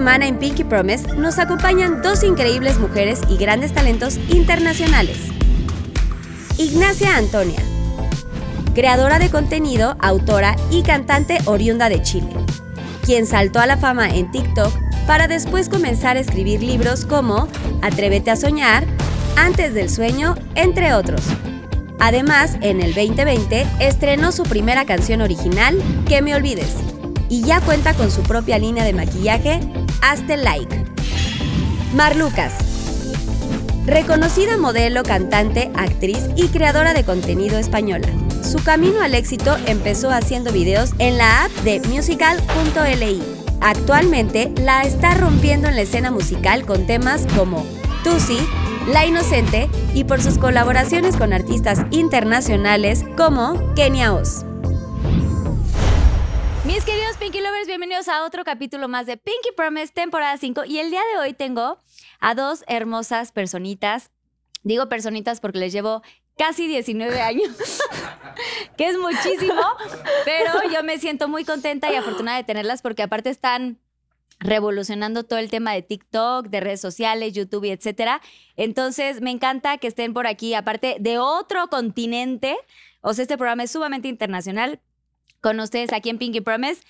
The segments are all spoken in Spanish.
semana en Pinky Promise nos acompañan dos increíbles mujeres y grandes talentos internacionales. Ignacia Antonia, creadora de contenido, autora y cantante oriunda de Chile, quien saltó a la fama en TikTok para después comenzar a escribir libros como Atrévete a soñar, Antes del sueño, entre otros. Además, en el 2020 estrenó su primera canción original, Que me olvides, y ya cuenta con su propia línea de maquillaje, Hazte Like. Mar Lucas. Reconocida modelo, cantante, actriz y creadora de contenido española. Su camino al éxito empezó haciendo videos en la app de musical.li. Actualmente la está rompiendo en la escena musical con temas como Tusi, La Inocente y por sus colaboraciones con artistas internacionales como Kenia Oz. Mis queridos Pinky Lovers, bienvenidos a otro capítulo más de Pinky Promise, temporada 5. Y el día de hoy tengo a dos hermosas personitas. Digo personitas porque les llevo casi 19 años, que es muchísimo, pero yo me siento muy contenta y afortunada de tenerlas porque aparte están revolucionando todo el tema de TikTok, de redes sociales, YouTube y etcétera. Entonces, me encanta que estén por aquí, aparte de otro continente. O sea, este programa es sumamente internacional. Con ustedes aquí en Pinky Promise,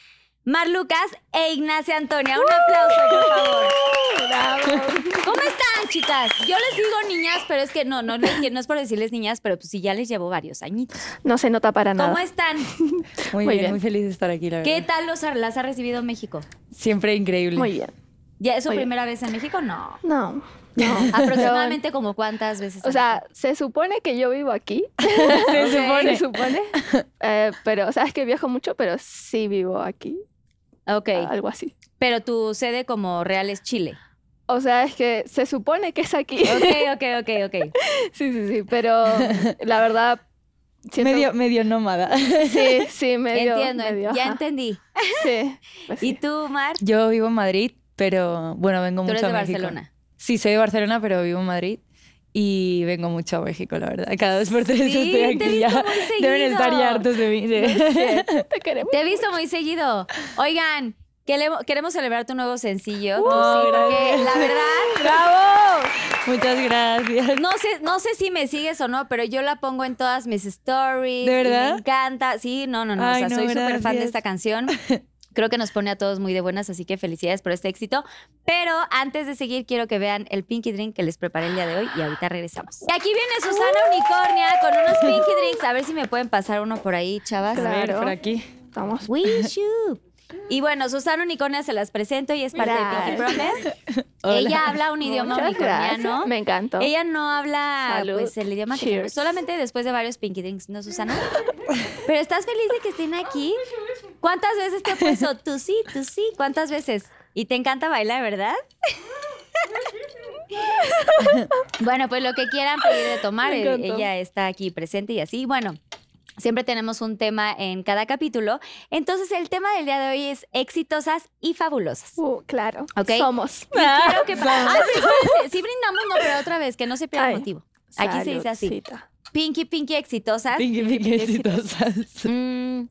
Mar Lucas e Ignacia Antonia. Un aplauso, por favor. ¿Cómo están, chicas? Yo les digo niñas, pero es que no, no, es por decirles niñas, pero pues sí, ya les llevo varios añitos. No se nota para nada. ¿Cómo están? Muy, Muy bien, bien. muy feliz de estar aquí, la verdad. ¿Qué tal los, las ha recibido México? Siempre increíble. Muy bien. ¿Ya es su Muy bien. primera vez en México? No. No, no. Aproximadamente como cuántas veces. O sea, se supone que yo vivo aquí. Se supone. Se supone. Eh, pero, o sea, es que viajo mucho, pero sí vivo aquí. Ok, Algo así. pero tu sede como real es Chile. O sea, es que se supone que es aquí. Ok, ok, ok, ok. sí, sí, sí. Pero la verdad. siento- Medio, medio nómada. Sí, sí, medio. Entiendo, medio, ya ajá. entendí. Sí. pues ¿Y tú, Mar? Yo vivo en Madrid, pero bueno, vengo Tú mucho eres de a México. Barcelona. Sí, soy de Barcelona, pero vivo en Madrid. Y vengo mucho a México, la verdad. Cada dos por tres Sí, estoy aquí ya. Deben estar ya hartos de mí. Te queremos. Te he visto muy seguido. Oigan, queremos, celebrar tu nuevo sencillo. Oh, sí, porque la verdad, ¡Bravo! Muchas gracias. no sé, no sé si me sigues o no, pero yo la pongo en todas mis stories. ¿De verdad? Me encanta. Sí, no, no, no. Ay, o sea, no, soy súper fan de esta canción. Creo que nos pone a todos muy de buenas, así que felicidades por este éxito. Pero antes de seguir, quiero que vean el Pinky Drink que les preparé el día de hoy y ahorita regresamos. Y aquí viene Susana Unicornia con unos Pinky Drinks. A ver si me pueden pasar uno por ahí, chavas. A ver, Claro. por aquí. Estamos. Wish you. Y bueno, Susana Unicornia se las presento y es parte de Pinky Promise. Hola. Ella habla un idioma Muchas unicorniano. gracias. Me encantó. Ella no habla Salud. pues el idioma que solamente después de varios Pinky Drinks, ¿no, Susana? Pero estás feliz de que estén aquí. ¿Cuántas veces te he puesto tú sí, tú sí? ¿Cuántas veces? Y te encanta bailar, ¿verdad? bueno, pues lo que quieran pedir de tomar, eh, ella está aquí presente y así. Bueno, siempre tenemos un tema en cada capítulo. Entonces, el tema del día de hoy es exitosas y fabulosas. Uh, claro. Ok. Somos. Y quiero que... Ay, sí, sí brindamos, no, pero otra vez, que no se pierda el motivo. Aquí se dice así. Pinky, pinky, exitosas. Pinky, pinky, exitosas. Mm,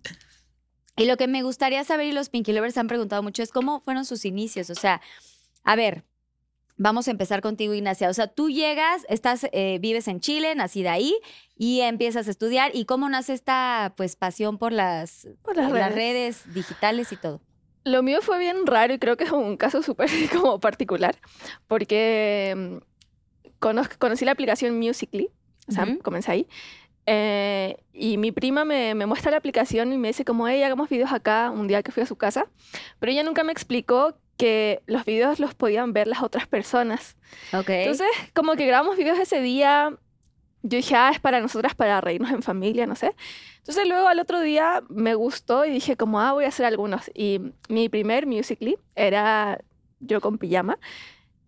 y lo que me gustaría saber, y los Pinky Lovers han preguntado mucho, es cómo fueron sus inicios. O sea, a ver, vamos a empezar contigo, Ignacia. O sea, tú llegas, estás, eh, vives en Chile, nacida ahí, y empiezas a estudiar. ¿Y cómo nace esta pues pasión por las, Por las redes. redes digitales y todo? Lo mío fue bien raro y creo que es un caso súper como particular, porque mm, conocí la aplicación Musical.ly, o sea, Ujú. comencé ahí, Eh, y mi prima me, me muestra la aplicación y me dice como, hey, hagamos videos acá un día que fui a su casa. Pero ella nunca me explicó que los videos los podían ver las otras personas. Ok. Entonces, como que grabamos videos ese día, yo dije, ah, es para nosotras, para reírnos en familia, no sé. Entonces luego al otro día me gustó y dije como, ah, voy a hacer algunos. Y mi primer Musical.ly era yo con pijama,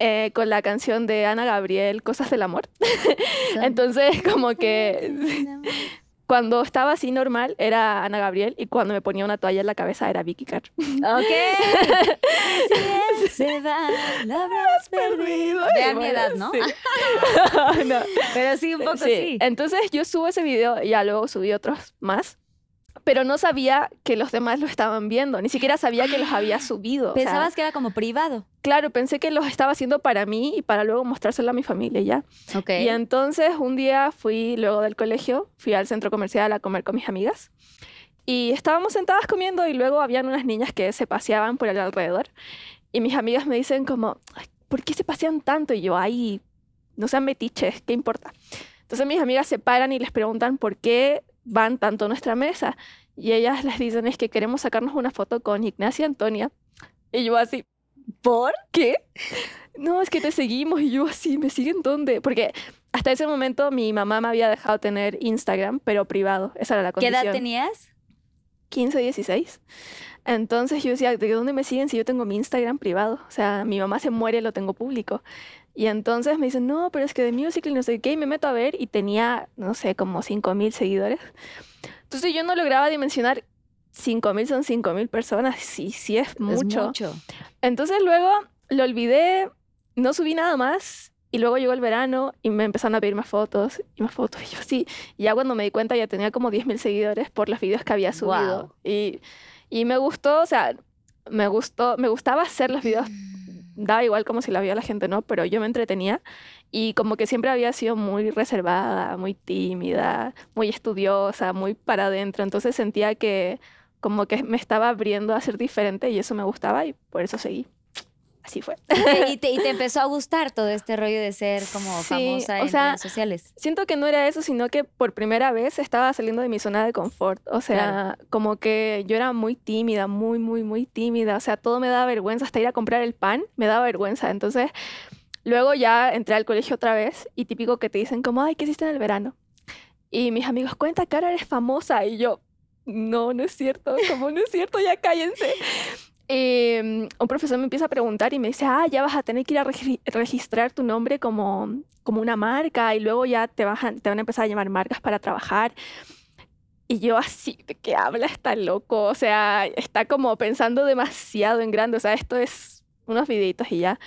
eh, con la canción de Ana Gabriel, Cosas del Amor. Entonces como que cuando estaba así normal era Ana Gabriel y cuando me ponía una toalla en la cabeza era Vicky Carr. Ok. Se va, la habrás perdido. Vean mi edad, ¿no? sí. No. Pero sí, un poco Sí, sí. Entonces yo subo ese video y ya luego subí otros más. Pero no sabía que los demás lo estaban viendo, ni siquiera sabía que los había subido. o sea, Pensabas que era como privado. claro, pensé que los estaba haciendo para mí y para luego mostrárselo a mi familia ya. Y entonces un día fui, luego del colegio, fui al centro comercial a comer con mis amigas. Y estábamos sentadas comiendo y luego habían unas niñas que se paseaban por el alrededor. Y mis amigas me dicen como, "Ay, ¿por qué se pasean tanto? Y yo, ay, no sean metiches, ¿qué importa? Entonces mis amigas se paran y les preguntan por qué van tanto a nuestra mesa. Y ellas les dicen, es que queremos sacarnos una foto con Ignacia Antonia. Y yo así, ¿Por? ¿qué? No, es que te seguimos. Y yo así, ¿me siguen dónde? Porque hasta ese momento mi mamá me había dejado tener Instagram, pero privado. Esa era la ¿Qué condición. edad tenías? 15, 16. Entonces yo decía, ¿de dónde me siguen si yo tengo mi Instagram privado? O sea, mi mamá se muere, lo tengo público. Y entonces me dicen, no, pero es que de Musical.ly no sé qué, y me meto a ver y tenía, no sé, como 5 mil seguidores. Entonces yo no lograba dimensionar 5 mil son 5 mil personas, sí, sí es mucho. Es mucho. Entonces luego lo olvidé, no subí nada más y luego llegó el verano y me empezaron a pedir más fotos y más fotos y yo sí. Y ya cuando me di cuenta ya tenía como 10.000 seguidores por los videos que había subido. Guau. Y, y me gustó, o sea, me gustó, me gustaba hacer los videos. Daba igual como si la veía la gente, ¿no? Pero yo me entretenía y como que siempre había sido muy reservada, muy tímida, muy estudiosa, muy para adentro. Entonces sentía que como que me estaba abriendo a ser diferente y eso me gustaba y por eso seguí. Así fue. y, te, y te empezó a gustar todo este rollo de ser como Sí, famosa o en sea, redes sociales. Siento que no era eso, sino que por primera vez estaba saliendo de mi zona de confort. O sea, como que yo era muy tímida, muy, muy, muy tímida. O sea, todo me daba vergüenza, hasta ir a comprar el pan me daba vergüenza. Entonces, luego ya entré al colegio otra vez y típico que te dicen como, ay, ¿qué hiciste en el verano? Y mis amigos, cuenta, cara, eres famosa. Y yo, no, no es cierto, como no es cierto, ya cállense. Eh, un profesor me empieza a preguntar y me dice, ah, ya vas a tener que ir a regi- registrar tu nombre como, como una marca y luego ya te, vas a- te van a empezar a llamar marcas para trabajar. Y yo así, ¿de qué habla? Está loco, o sea, está como pensando demasiado en grande, o sea, esto es unos videitos y ya.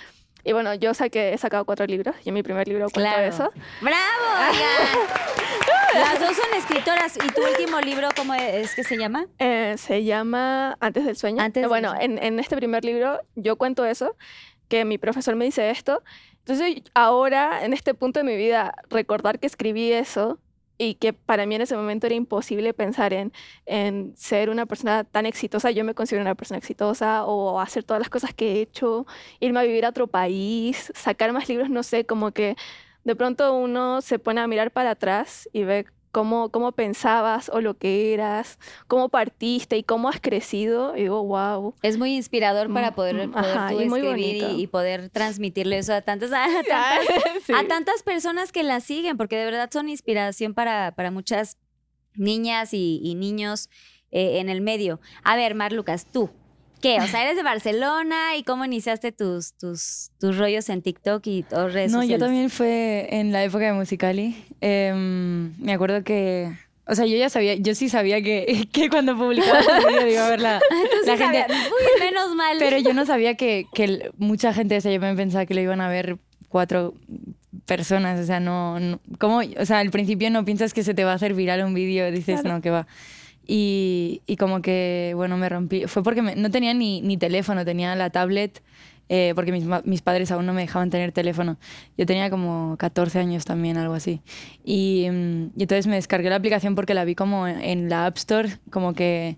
Y bueno, yo saqué, he sacado cuatro libros y en mi primer libro cuento Claro. eso. ¡Bravo! Las dos son escritoras. ¿Y tu último libro cómo es que se llama? Eh, se llama Antes del sueño. Antes Eh, del bueno, sueño. en, en este primer libro yo cuento eso, que mi profesor me dice esto. Entonces ahora, en este punto de mi vida, recordar que escribí eso y que para mí en ese momento era imposible pensar en, en ser una persona tan exitosa. Yo me considero una persona exitosa o hacer todas las cosas que he hecho, irme a vivir a otro país, sacar más libros, no sé, como que de pronto uno se pone a mirar para atrás y ve cómo, cómo pensabas o lo que eras, cómo partiste y cómo has crecido. Y digo, wow. Es muy inspirador para poder, poder ajá, tú y escribir y, y poder transmitirle eso a tantas, a tantas, Sí. a tantas personas que la siguen, porque de verdad son inspiración para, para muchas niñas y, y niños eh, en el medio. A ver, Mar Lucas, tú, ¿qué? O sea, eres de Barcelona y cómo iniciaste tus, tus, tus rollos en TikTok y o redes No, yo también fue en la época de Musicali. Em, me acuerdo que. O sea, yo ya sabía, yo sí sabía que, que cuando publicaba el vídeo iba a ver la, la gente. Uy, menos mal. Pero yo no sabía que, que mucha gente, o sea, yo me pensaba que lo iban a ver cuatro personas, o sea, no, no- ¿cómo? O sea, al principio no piensas que se te va a hacer viral un vídeo, dices, no, que va. Y, y como que, bueno, me rompí, fue porque me- no tenía ni, ni teléfono, tenía la tablet, eh, porque mis, mis padres aún no me dejaban tener teléfono. Yo tenía como 14 años también, algo así. Y, mm, y entonces me descargué la aplicación porque la vi como en, la App Store, como que...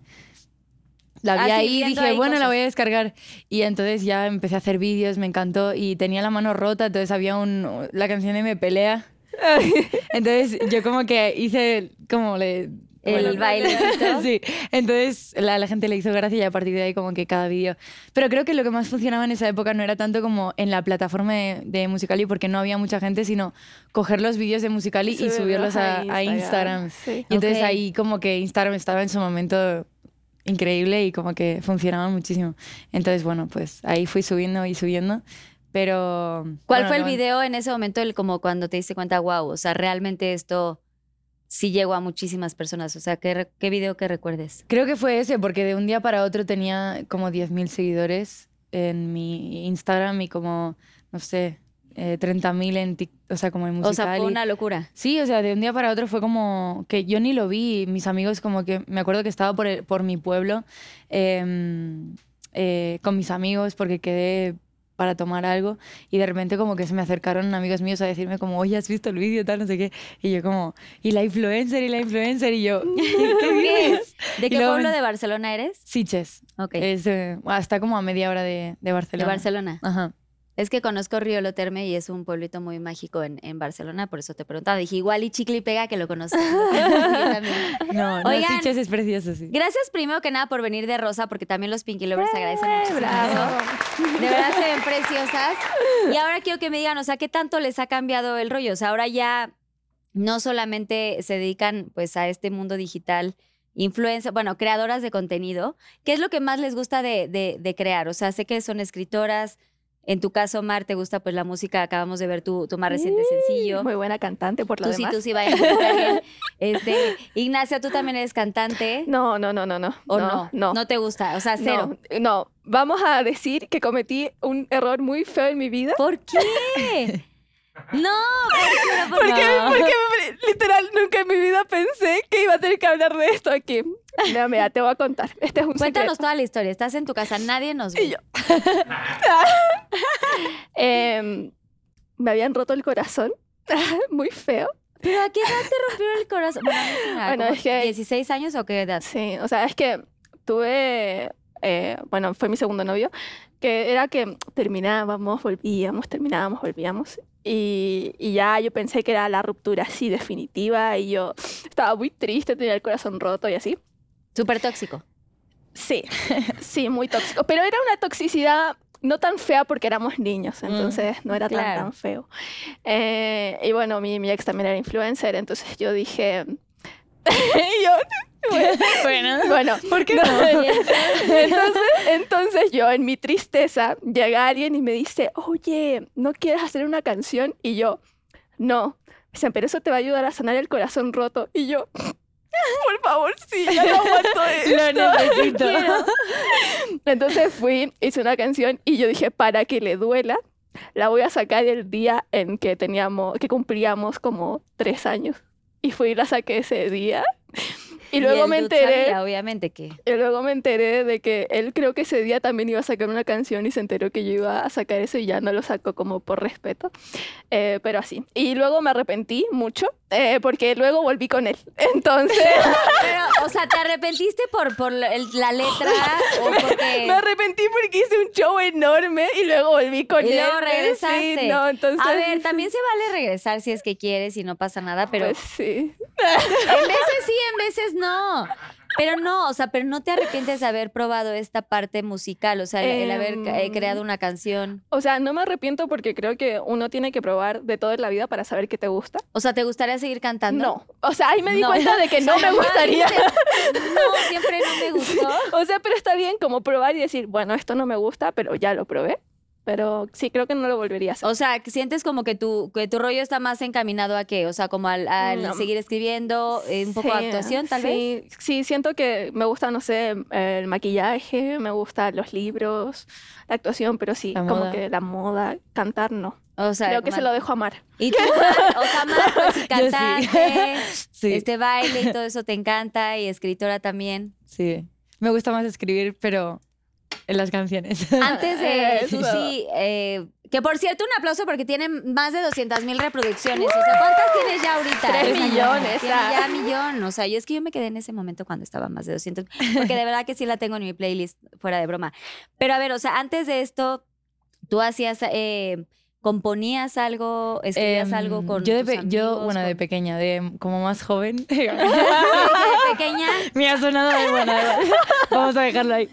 La vi Ah, sí, ahí y viendo dije, ahí bueno, la cosas. voy a descargar. Y entonces ya empecé a hacer vídeos, me encantó y tenía la mano rota, entonces había un, la canción de Me Pelea. Entonces yo como que hice como le... El bueno, bailecito. sí, entonces la, la gente le hizo gracia y a partir de ahí como que cada vídeo... Pero creo que lo que más funcionaba en esa época no era tanto como en la plataforma de, de Musicali porque no había mucha gente, sino coger los vídeos de Musicali y subirlos a, a Instagram. Sí. Y entonces ahí como que Instagram estaba en su momento increíble y como que funcionaba muchísimo. Entonces, bueno, pues ahí fui subiendo y subiendo. Pero... ¿Cuál bueno, fue el video en ese momento, el, como cuando te diste cuenta, wow, o sea, realmente esto sí llegó a muchísimas personas? O sea, ¿qué, qué video que recuerdes? Creo que fue ese, porque de un día para otro tenía como 10.000 seguidores en mi Instagram y como, no sé, eh, 30.000 en TikTok, o sea, como en O sea, musical. fue una locura. Sí, o sea, de un día para otro fue como que yo ni lo vi. Mis amigos como que, me acuerdo que estaba por, el- por mi pueblo em, eh, con mis amigos porque quedé para tomar algo y de repente como que se me acercaron amigos míos a decirme como, oye, ¿has visto el vídeo? Tal, no sé qué. Y yo como, y la influencer, y la influencer, y yo, ¿qué dices? ¿De qué luego- pueblo de Barcelona eres? Siches. Ok, Es, eh, está como a media hora de, de de Barcelona. Barcelona. Ajá. Es que conozco Río Lo Terme y es un pueblito muy mágico en, en Barcelona, por eso te preguntaba. Dije, igual y Chicle y Pega que lo conoces. No, no, Oigan. Sitges es precioso, sí. Gracias primero que nada por venir de Rosa, porque también los Pinky Lovers agradecen muchísimo bravo. De verdad se ven preciosas. Y ahora quiero que me digan, o sea, ¿qué tanto les ha cambiado el rollo? O sea, ahora ya no solamente se dedican pues a este mundo digital, influencer, bueno, creadoras de contenido. ¿Qué es lo que más les gusta de, de- de crear? O sea, sé que son escritoras. En tu caso, Mar, te gusta pues la música. Acabamos de ver tu, tu más reciente sencillo. Muy buena cantante por lo Tú sí, tú sí bien. Este, Ignacia, tú también eres cantante. No, no, no, no, no. ¿O no? No. te gusta, o sea, cero. No, no. Vamos a decir que cometí un error muy feo en mi vida. ¿Por qué? No, ¿por qué? ¿Por Porque, literal nunca en mi vida pensé que iba a tener que hablar de esto aquí. Mira, mira, te voy a contar. Este es un Cuéntanos secreto. toda la historia. Estás en tu casa, nadie nos ve. Y yo. Em, me habían roto el corazón. muy feo. ¿Pero a qué edad te rompió el corazón? Bueno, a mí sí me da Bueno, es que- 16 años o qué edad? Sí, o sea, es que tuve, eh, bueno, fue mi segundo novio, que era que terminábamos, volvíamos, terminábamos, volvíamos. Y, y ya yo pensé que era la ruptura así definitiva y yo estaba muy triste, tenía el corazón roto y así. Súper tóxico. Sí, sí, muy tóxico. Pero era una toxicidad no tan fea porque éramos niños, entonces no era tan, claro. tan feo. Eh, y bueno, mi, mi ex también era influencer, entonces yo dije... y yo, Bueno, bueno, ¿por qué no? entonces, entonces yo en mi tristeza llega alguien y me dice, oye, ¿no quieres hacer una canción? Y yo, no. Dicen, pero eso te va a ayudar a sanar el corazón roto. Y yo, por favor, sí, ya no aguanto esto. Lo necesito. Entonces fui, hice una canción y yo dije, para que le duela, la voy a sacar el día en que teníamos, que cumplíamos como tres años. Y fui y la saqué ese día. Y luego el me enteré, sabía, obviamente que. y luego me enteré de que él creo que ese día también iba a sacar una canción y se enteró que yo iba a sacar eso y ya no lo sacó como por respeto. Eh, pero así. Y luego me arrepentí mucho eh, porque luego volví con él. Entonces Pero, o sea, ¿te arrepentiste por, por la el- la letra o porque... me arrepentí porque hice un show enorme y luego volví con Y él. luego regresaste. Sí, no, entonces, A ver, también se vale regresar si es que quieres y no pasa nada, pero Pues sí. en veces sí, en veces no. Pero no, o sea, pero no te arrepientes de haber probado esta parte musical, o sea, el, el haber eh, Em, creado una canción. O sea, no me arrepiento porque creo que uno tiene que probar de todo en la vida para saber qué te gusta. O sea, ¿te gustaría seguir cantando? No. O sea, ahí me di No. cuenta de que no me gustaría. No, siempre no me gustó. O sea, pero está bien como probar y decir, bueno, esto no me gusta, pero ya lo probé. Pero sí, creo que no lo volvería a hacer. O sea, sientes como que tu, que tu rollo está más encaminado a qué? O sea, como al, al No. seguir escribiendo, eh, un poco de Sí, actuación, tal sí, vez. Sí, siento que me gusta, no sé, el maquillaje, me gustan los libros, la actuación, pero sí, La como moda. que la moda, cantar no. O sea, Creo que se lo dejo a Mar. Y tú, Mar, o sea, Mar, pues, sí. cantante, Sí, este baile y todo eso te encanta, y escritora también. sí. Me gusta más escribir, pero en las canciones. Antes de Eso. sí, eh, que por cierto, un aplauso porque tienen más de 200 mil reproducciones. O sea, ¿cuántas tienes ya ahorita? Tres millones, ah. ya millón. O sea, yo es que yo me quedé en ese momento cuando estaba más de 200, porque de verdad que sí la tengo en mi playlist, fuera de broma. Pero a ver, o sea, antes de esto, tú hacías eh, ¿Componías algo? ¿Escribías Em, algo con yo de tus yo bueno de pequeña de como más joven de pequeña, me ha sonado de igual. vamos a dejarlo ahí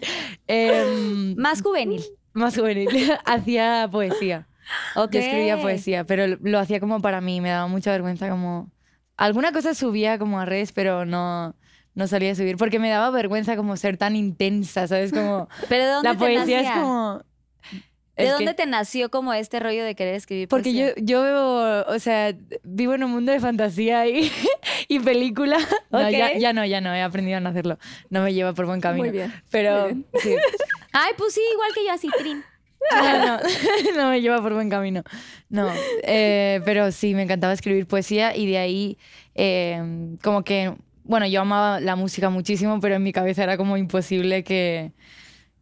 Em, más juvenil. más juvenil hacía poesía Ok. yo escribía poesía pero lo- hacía como para mí me daba mucha vergüenza como alguna cosa subía como a redes pero no no solía subir porque me daba vergüenza como ser tan intensa sabes como ¿Pero de dónde la te poesía nacía? es como ¿De dónde que- te nació como este rollo de querer escribir Porque yo, poesía? yo vivo, o sea, vivo en un mundo de fantasía y, y película. No, ya, Ok. ya no, ya no, he aprendido a no hacerlo. No me lleva por buen camino. Muy bien. Pero muy sí, Ay, pues sí, igual que yo, así, Trin. no, no, no me lleva por buen camino. No, eh, pero sí, me encantaba escribir poesía y de ahí eh, como que, bueno, yo amaba la música muchísimo, pero en mi cabeza era como imposible que,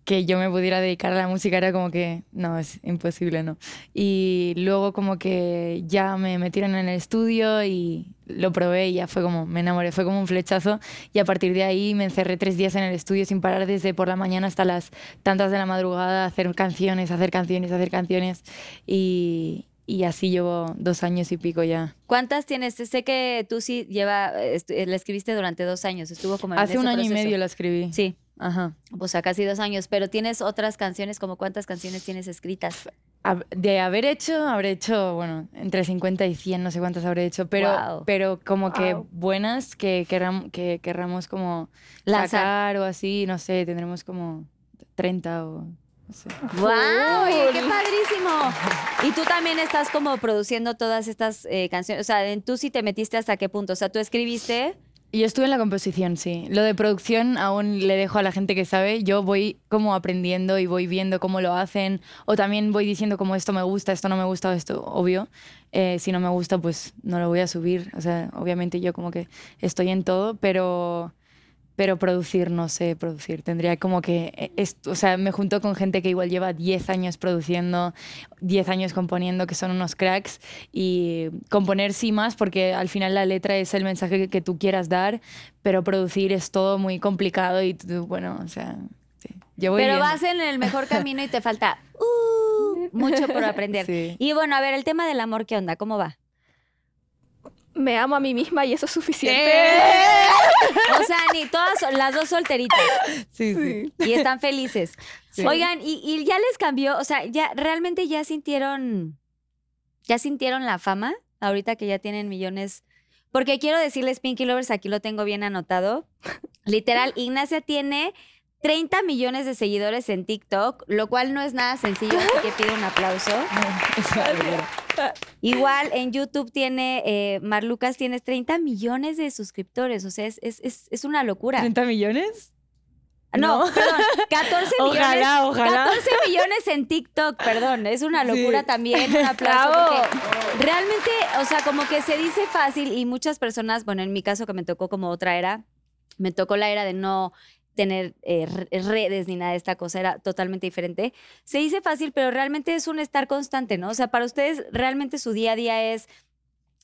que yo me pudiera dedicar a la música, era como que, no, es imposible, no. Y luego como que ya me metieron en el estudio y lo probé y ya fue como, me enamoré, fue como un flechazo y a partir de ahí me encerré tres días en el estudio sin parar desde por la mañana hasta las tantas de la madrugada, a hacer canciones, hacer canciones, hacer canciones y, y así llevo dos años y pico ya. ¿Cuántas tienes? Sé que tú sí lleva, eh, la escribiste durante dos años, estuvo como en Hace ese un año y medio la escribí. Sí, Ajá. o sea, casi dos años, pero tienes otras canciones, como cuántas canciones tienes escritas. De haber hecho, habré hecho, bueno, entre 50 y 100, no sé cuántas habré hecho, pero, pero como que buenas que, querram- que querramos como Lanzar. sacar o así, no sé, tendremos como 30 o sé. ¡Wow! Oye, ¡Qué padrísimo! Y tú también estás como produciendo todas estas eh, canciones. O sea, en tú sí te metiste hasta qué punto. O sea, tú escribiste. Yo estuve en la composición, sí. Lo de producción aún le dejo a la gente que sabe. Yo voy como aprendiendo y voy viendo cómo lo hacen. O también voy diciendo como esto me gusta, esto no me gusta, esto, obvio. Eh, si no me gusta, pues no lo voy a subir. O sea, obviamente yo como que estoy en todo, pero, pero producir, no sé producir. Tendría como que, eh, o sea, me junto con gente que igual lleva 10 años produciendo, 10 años componiendo, que son unos cracks. Y componer sí más, porque al final la letra es el mensaje que, que tú quieras dar, pero producir es todo muy complicado y tú, bueno, o sea, sí. Yo voy pero viendo. vas en el mejor camino y te falta uh, mucho por aprender. Sí. Y bueno, a ver, el tema del amor, ¿qué onda? ¿Cómo va? Me amo a mí misma y eso es suficiente. ¡Eh! O sea, ni todas, las dos solteritas Sí, sí. y están felices. Sí. Oigan, y, y ya les cambió, o sea, ya realmente ya sintieron, ya sintieron la fama ahorita que ya tienen millones. Porque quiero decirles, Pinky Lovers, aquí lo tengo bien anotado. Literal, Ignacia tiene 30 millones de seguidores en TikTok, lo cual no es nada sencillo, así que pido un aplauso. Igual en YouTube tiene, eh, Marlucas, tienes 30 millones de suscriptores, o sea, es, es, es, una locura. ¿30 millones? No, No. perdón, 14 Ojalá, millones. ojalá. 14 millones en TikTok, perdón, es una locura Sí. también, un aplauso. Porque realmente, o sea, como que se dice fácil y muchas personas, bueno, en mi caso que me tocó como otra era, me tocó la era de no tener eh, re- redes ni nada de esta cosa, era totalmente diferente. Se dice fácil, pero realmente es un estar constante, ¿no? O sea, para ustedes realmente su día a día es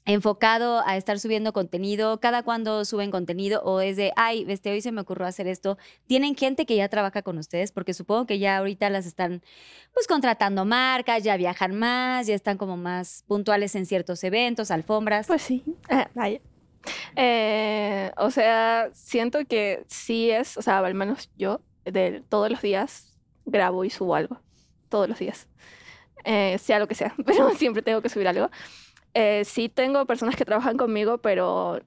enfocado a estar subiendo contenido, cada cuando suben contenido o es de, ay, este, hoy se me ocurrió hacer esto. ¿Tienen gente que ya trabaja con ustedes? Porque supongo que ya ahorita las están pues contratando marcas, ya viajan más, ya están como más puntuales en ciertos eventos, alfombras. Pues sí. Ah, vaya. Eh, o sea, siento que sí es, o sea, al menos yo, de todos los días grabo y subo algo. Todos los días. Eh, sea lo que sea, pero siempre tengo que subir algo. Eh, sí tengo personas que trabajan conmigo, pero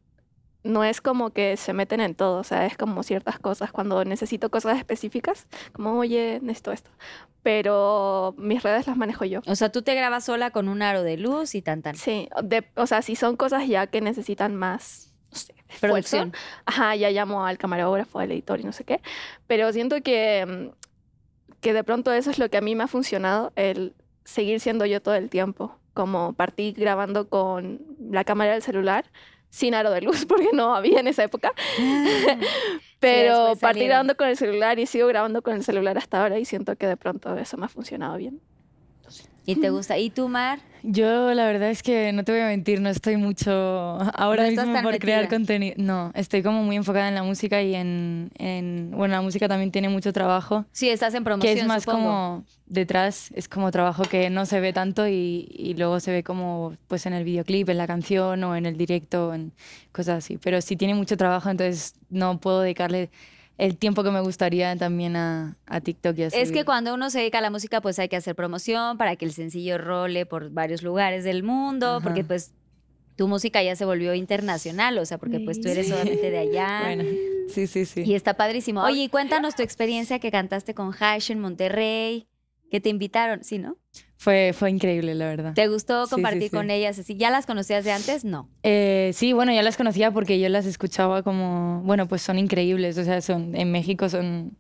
no es como que se meten en todo, o sea, es como ciertas cosas cuando necesito cosas específicas, como, oye, necesito esto. Pero mis redes las manejo yo. o sea, tú te grabas sola con un aro de luz y tan tan. Sí, de- o sea, si son cosas ya que necesitan más, no sé, esfuerzo, Producción. Ajá, ya llamo al camarógrafo, al editor y no sé qué. Pero siento que, mm, que de pronto eso es lo que a mí me ha funcionado, el seguir siendo yo todo el tiempo. Como partí grabando con la cámara del celular, sin aro de luz, porque no había en esa época. Pero después partí grabando con el celular y sigo grabando con el celular hasta ahora y siento que de pronto eso me ha funcionado bien. ¿Y te gusta? ¿Y tú, Mar? Yo la verdad es que no te voy a mentir, no estoy mucho ahora No mismo por crear contenido. No, estoy como muy enfocada en la música y en, en- bueno, la música también tiene mucho trabajo, Sí, estás en promoción, que es más supongo. como detrás, es como trabajo que no se ve tanto y, y luego se ve como pues en el videoclip, en la canción o en el directo, en cosas así. Pero sí tiene mucho trabajo, entonces no puedo dedicarle el tiempo que me gustaría también a, a TikTok y así. Es que cuando uno se dedica a la música, pues hay que hacer promoción para que el sencillo role por varios lugares del mundo, Ajá. porque pues tu música ya se volvió internacional, o sea, porque pues tú eres solamente de allá. Bueno, sí, sí, sí. Y está padrísimo. Oye, cuéntanos tu experiencia que cantaste con Hash en Monterrey, que te invitaron, ¿sí, no? Fue, fue increíble, la verdad. ¿Te gustó compartir sí, sí. con ellas? Así, ¿Ya las conocías de antes? No. Eh, sí, bueno, ya las conocía porque yo las escuchaba como, bueno, pues son increíbles, o sea, son en México son,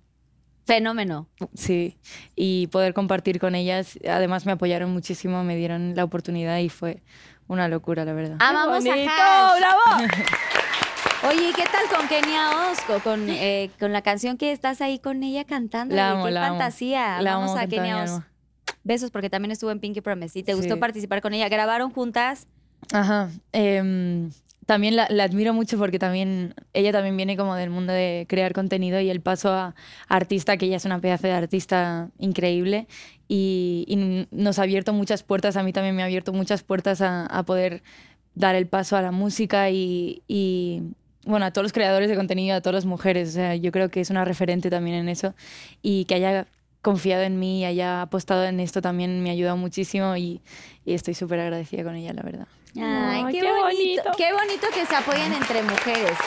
Fenómeno. sí, y poder compartir con ellas, además me apoyaron muchísimo, me dieron la oportunidad y fue una locura, la verdad. Amamos a bonito, Hash. bravo. Oye, ¿y qué tal con Kenia Osco? Con, eh, con la canción que estás ahí con ella cantando. La amo, qué la amo. fantasía. La Vamos amo a Kenia. Osco. Besos porque también estuvo en Pinky Promise. ¿Y te gustó participar con ella? ¿Grabaron juntas? Ajá. em, también la, la admiro mucho porque también ella también viene como del mundo de crear contenido y el paso a artista, que ella es una pedazo de artista increíble y, y nos ha abierto muchas puertas, a mí también me ha abierto muchas puertas a, a poder dar el paso a la música y, y, bueno, a todos los creadores de contenido, a todas las mujeres. O sea, yo creo que es una referente también en eso y que haya confiado en mí y haya apostado en esto también me ha ayudado muchísimo y, y estoy súper agradecida con ella, la verdad. Ay, qué, qué bonito. bonito. Qué bonito que se apoyen entre mujeres.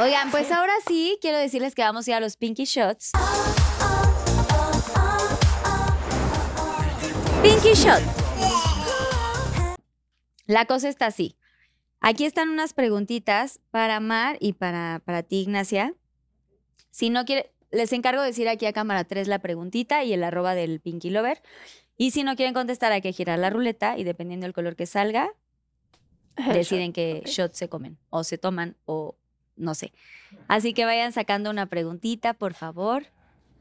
Oigan, pues ahora sí quiero decirles que vamos a ir a los Pinky Shots. Pinky Shot. La cosa está así. Aquí están unas preguntitas para Mar y para, para ti, Ignacia. Si no quiere, les encargo de decir aquí a cámara 3 la preguntita y el arroba del Pinky Lover. Y si no quieren contestar, hay que girar la ruleta y dependiendo del color que salga, deciden qué shot se comen o se toman o no sé. Así que vayan sacando una preguntita, por favor.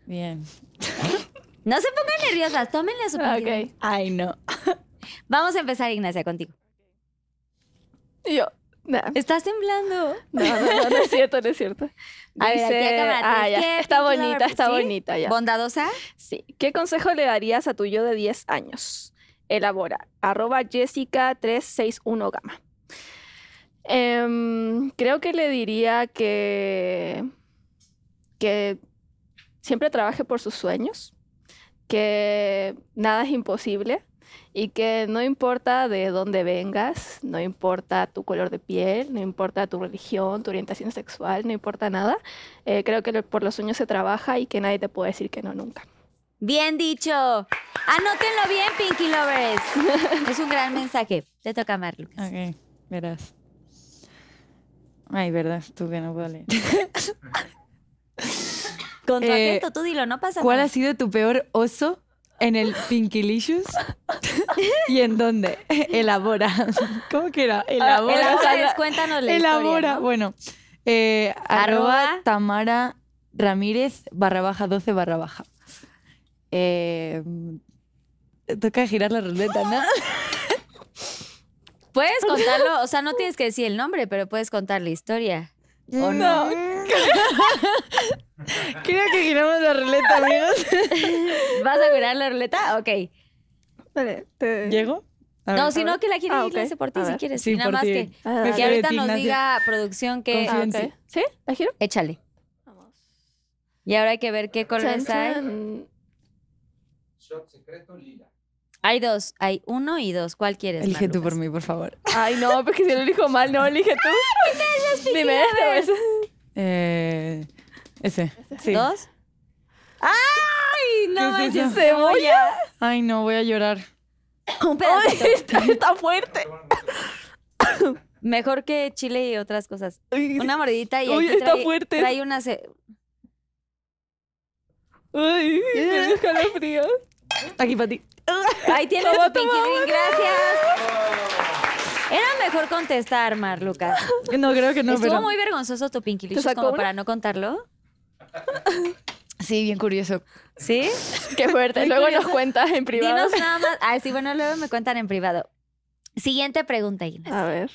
Bien. No se pongan nerviosas, tómenle su Ok. Pinky. Ay, no. Vamos a empezar, Ignacia, contigo. Y yo, nada. ¿Estás temblando? No, no, no, no es cierto, no es cierto. A Dice- ah, ya, ¿qué Está bonita, está ¿Sí? bonita ya. ¿Bondadosa? Sí. ¿Qué consejo le darías a tu yo de 10 años? Elabora. Arroba Jessica361 Gama. Em, creo que le diría que, que siempre trabaje por sus sueños, que nada es imposible y que no importa de dónde vengas, no importa tu color de piel, no importa tu religión, tu orientación sexual, no importa nada. eh, creo que por los sueños se trabaja y que nadie te puede decir que no nunca. Bien dicho. Anótenlo bien, Pinky Lovers. es un gran mensaje. Te toca, Mar, Lucas. Ok, verás. Ay, verdad, tú que no puedo leer. Con tu Eh, acento, tú dilo, no pasa ¿Cuál nada. ha sido tu peor oso en el Pinkylicious? ¿Y en dónde? Elabora. ¿Cómo que era? Elabora. Elabora, cuéntanos la Elabora. historia, ¿no? Bueno, eh, arroba Arroba. Tamara Ramírez barra baja 12 barra baja. Eh, toca girar la ruleta, ¿no? Puedes contarlo, o sea, no tienes que decir el nombre, pero puedes contar la historia. ¿O no? Creo que giramos la ruleta, amigos. ¿Vas a girar la ruleta? Ok. Dale, te- ¿Llego? A No, ver. si no, que la quiere Ah, por ti si quieres. Sí, nada más ti. que, Ah, que ahorita nos diga producción que... Ah, sí. ¿La giro? Échale. Vamos. Y ahora hay que ver qué colores Chan, hay. chan. Hay dos, hay uno y dos. ¿Cuál quieres? Elige tú por mí, por favor. Ay, no, porque si lo elijo mal, no, elige tú. Dime esto. pues. Eh, ese. Sí. ¿Dos? ¡Ay! No, ¿Qué es eso? ¿Cebolla? Ay, no, voy a llorar. Un pedacito. Ay, está, está fuerte. Mejor que chile y otras cosas. Una mordidita y Uy, aquí está trae, fuerte. trae una... ce- Ay, me dio escalofrío. Aquí para ti. Ahí tienes Toma, tu Pinky Drink, gracias. Era mejor contestar, Mar, Lucas. No, creo que no, Estuvo pero... muy vergonzoso tu Pinky ¿Te Licious como una? para no contarlo. Sí, bien curioso. ¿Sí? Qué fuerte. Muy Luego nos curioso. cuentas en privado. Dinos nada más. Ah, sí, bueno, luego me cuentan en privado. Siguiente pregunta, Inés. A ver.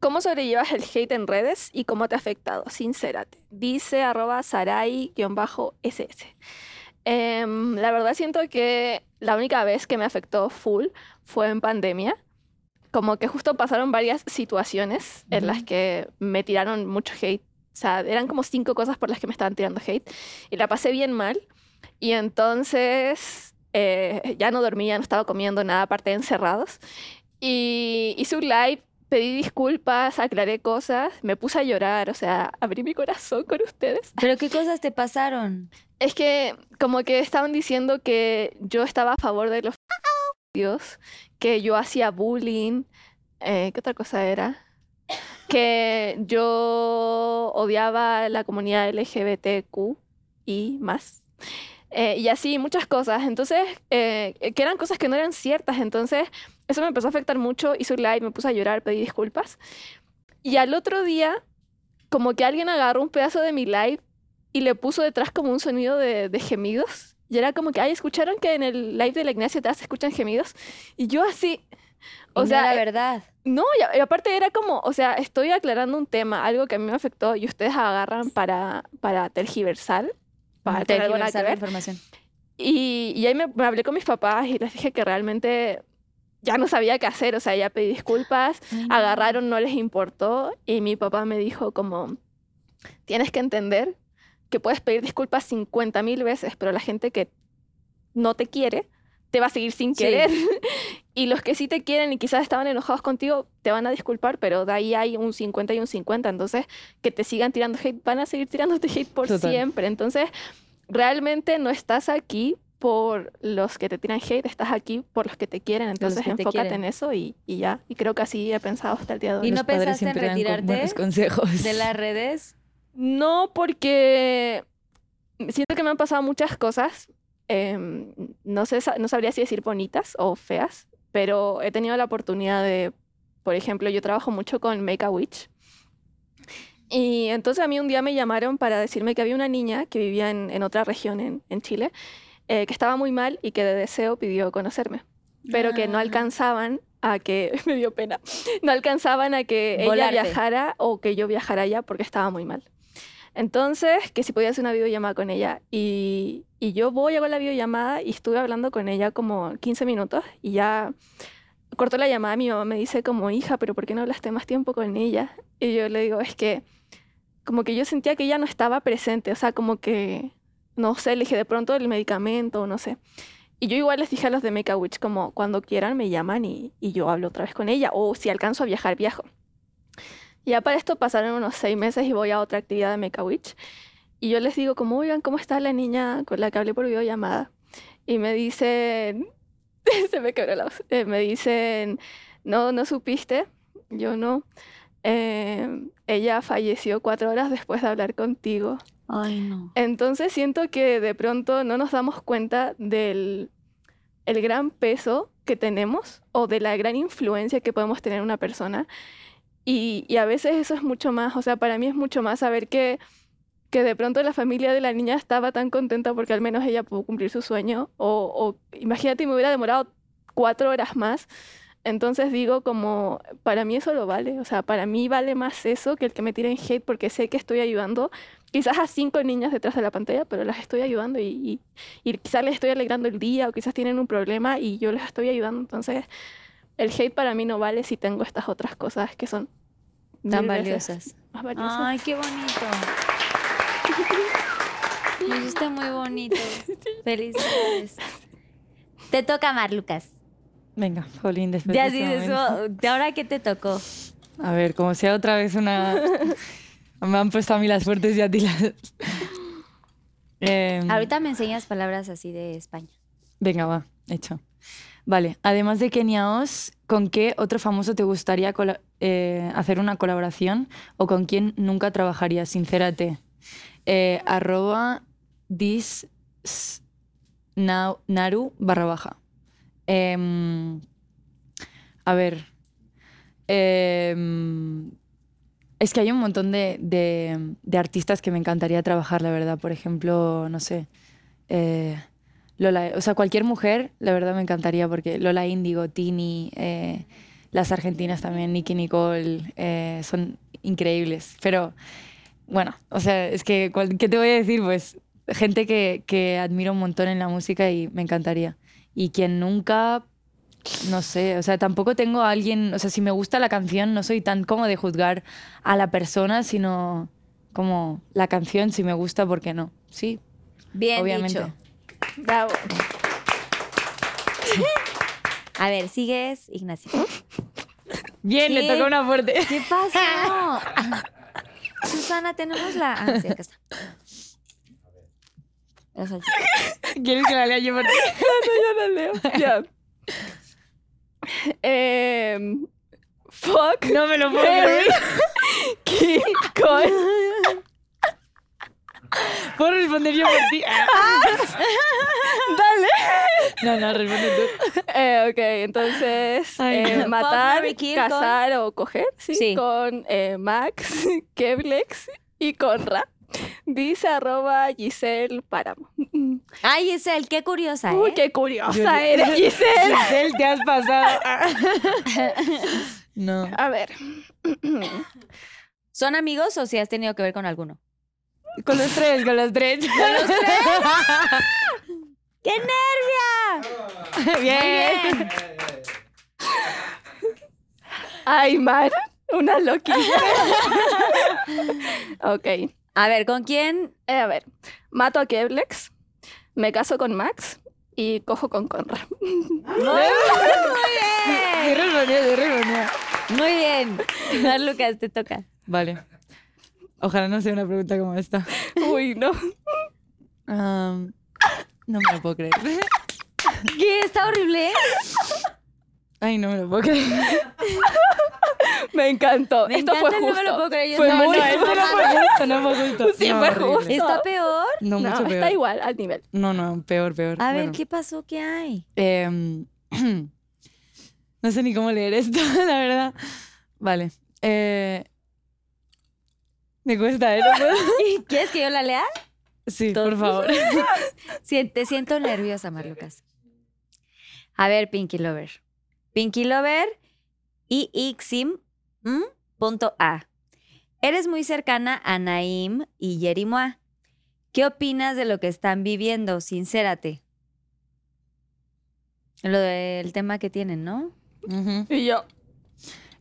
¿Cómo sobrellevas el hate en redes y cómo te ha afectado? Sincérate. Dice arroba sarai-ss. Em, la verdad siento que la única vez que me afectó full fue en pandemia. Como que justo pasaron varias situaciones en las que me tiraron mucho hate. O sea, eran como cinco cosas por las que me estaban tirando hate. Y la pasé bien mal. Y entonces eh, ya no dormía, no estaba comiendo nada, aparte de encerrados. Y hice un live, pedí disculpas, aclaré cosas, me puse a llorar, o sea, abrí mi corazón con ustedes. ¿Pero qué cosas te pasaron? Es que como que estaban diciendo que yo estaba a favor de los Dios, que yo hacía bullying, eh, ¿qué otra cosa era? Que yo odiaba la comunidad LGBTQ y más. Eh, y así, muchas cosas. Entonces, eh, que eran cosas que no eran ciertas. Entonces, eso me empezó a afectar mucho. Hice un live, me puse a llorar, pedí disculpas. Y al otro día, como que alguien agarró un pedazo de mi live y le puso detrás como un sonido de, de gemidos. Y era como que, ay, ¿escucharon que en el live de la Ignacia te escuchan gemidos? Y yo así, o Y sea, no era eh, verdad. no, y, aparte era como, o sea, estoy aclarando un tema, algo que a mí me afectó y ustedes agarran para, para tergiversar, para Tergiversar la información. Y, y ahí me, me hablé con mis papás y les dije que realmente ya no sabía qué hacer, o sea, ya pedí disculpas, agarraron, no les importó y mi papá me dijo como, tienes que entender que puedes pedir disculpas 50 mil veces, pero la gente que no te quiere te va a seguir sin Sí. querer. y los que sí te quieren y quizás estaban enojados contigo, te van a disculpar, pero de ahí hay un 50 y un 50. Entonces, que te sigan tirando hate, van a seguir tirándote hate por Total. siempre. Entonces, realmente no estás aquí por los que te tiran hate, estás aquí por los que te quieren. Entonces, enfócate quieren. en eso y, y ya. Y creo que así he pensado hasta el día de hoy. ¿Y no Los pensaste en con retirarte buenos consejos. de las redes? No, porque siento que me han pasado muchas cosas. em, no, sé, no sabría si decir bonitas o feas, pero he tenido la oportunidad de, por ejemplo, yo trabajo mucho con Make a Witch. Y entonces a mí un día me llamaron para decirme que había una niña que vivía en, en otra región en, en Chile, eh, que estaba muy mal y que de deseo pidió conocerme, pero que no Ah. alcanzaban a que, me dio pena, no alcanzaban a que Volarte. ella viajara o que yo viajara allá porque estaba muy mal. Entonces, que si podía hacer una videollamada con ella. Y, yo voy, hago la videollamada y estuve hablando con ella como 15 minutos y ya cortó la llamada. Mi mamá me dice como, hija, pero ¿por qué no hablaste más tiempo con ella? Y yo le digo, es que como que yo sentía que ella no estaba presente, o sea, como que, no sé, le dije de pronto el medicamento, no sé. Y yo igual les dije a los de Make a Witch como, cuando quieran me llaman y, y yo hablo otra vez con ella, o si alcanzo a viajar, viajo. Ya para esto pasaron unos seis meses y voy a otra actividad de Make a Witch. Y yo les digo como, oigan, ¿cómo está la niña con la que hablé por videollamada? Y me dicen, se me quebró la voz, Eh, me dicen, no, no supiste, yo no. Eh, ella falleció cuatro horas después de hablar contigo. Ay, no. Entonces siento que de pronto no nos damos cuenta del el gran peso que tenemos o de la gran influencia que podemos tener en una persona. Y, a veces eso es mucho más, o sea, para mí es mucho más saber que, que de pronto la familia de la niña estaba tan contenta porque al menos ella pudo cumplir su sueño. O, o imagínate, me hubiera demorado cuatro horas más. Entonces digo como, para mí eso lo vale, o sea, para mí vale más eso que el que me tiren hate porque sé que estoy ayudando quizás a cinco niñas detrás de la pantalla, pero las estoy ayudando y, y, y quizás les estoy alegrando el día o quizás tienen un problema y yo les estoy ayudando. Entonces, el hate para mí no vale si tengo estas otras cosas que son Tan valiosas. Más valiosas. Ay, qué bonito. Me hiciste muy bonito. Felicidades. Te toca amar, Lucas. Venga, Jolín, después Ya de este de momento. eso. ¿De ahora qué te tocó? A ver, como sea otra vez una... Me han puesto a mí las fuertes y a ti las... Em, Ahorita me enseñas palabras así de España. Venga, va, hecho. Vale, además de Kenia Os, ¿con qué otro famoso te gustaría eh, hacer una colaboración o con quién nunca trabajarías? Sincérate. Eh, arroba dis s- nau- naru barra baja. Em, a ver. em, Es que hay un montón de, artistas que me encantaría trabajar, la verdad. Por ejemplo, no sé. Lola, o sea, cualquier mujer, la verdad me encantaría, porque Lola Índigo, Tini, eh, las argentinas también, Nicky Nicole, eh, son increíbles. Pero bueno, o sea, es que, ¿qué te voy a decir? Pues gente que, que admiro un montón en la música y me encantaría. Y quien nunca, no sé, o sea, tampoco tengo a alguien, o sea, si me gusta la canción, no soy tan como de juzgar a la persona, sino como la canción, si me gusta, ¿por qué no? Sí, Bien obviamente. dicho. Bravo. A ver, sigues, Ignacio. Bien, le tocó una fuerte. ¿Qué pasó? Susana, tenemos la. Ah, sí, acá está. ¿Quieres que la lea yo por ti? yo la leo. Ya. Em, fuck. No me lo puedo creer. Kim con ¿Puedo responder yo por ti? Dale. No, no, responde tú. Eh, ok, entonces Ay, eh, no. matar, Mary Kill con- cazar o coger, ¿sí? Sí. Con eh, Max, Keblex y Conra. Dice arroba Giselle Páramo. Ay, Giselle, qué curiosa, ¿eh? Uy, qué curiosa eres, Giselle. Giselle, te has pasado. No. A ver. ¿Son amigos o si has tenido que ver con alguno? Con los tres, con los tres. ¡Qué nervia! Bien. Ay, Mar, una loquita. ok. A ver, ¿con quién? Eh, a ver, mato a Keblex, me caso con Max y cojo con Conra. Sí respondió. Muy bien. Lucas, te toca. Vale. Ojalá no sea una pregunta como esta. Uy, no. Am, no me lo puedo creer. ¿Qué? ¿Está horrible? Ay, no me lo puedo creer. Me encantó. Me Esto encanta fue justo. no me lo puedo creer. Fue estaba muy no, esto no fue justo, no fue justo. Sí, No, fue horrible. justo. ¿Está peor? No, No, mucho peor. está igual al nivel. No, no, peor, peor. A ver, Bueno, ¿qué pasó? ¿Qué hay? em, no sé ni cómo leer esto, la verdad. Vale. Eh, me cuesta, ¿eh? ¿No puedo? ¿Quieres que yo la lea? Sí, Todo. por favor. Sí, te siento nerviosa, Marlucas. A ver, Pinky Lover. Pinky Lover y Ixim ¿m? punto A. Eres muy cercana a Naim y Yerimoa. ¿Qué opinas de lo que están viviendo? Sincérate. Lo del tema que tienen, ¿no? Y yo.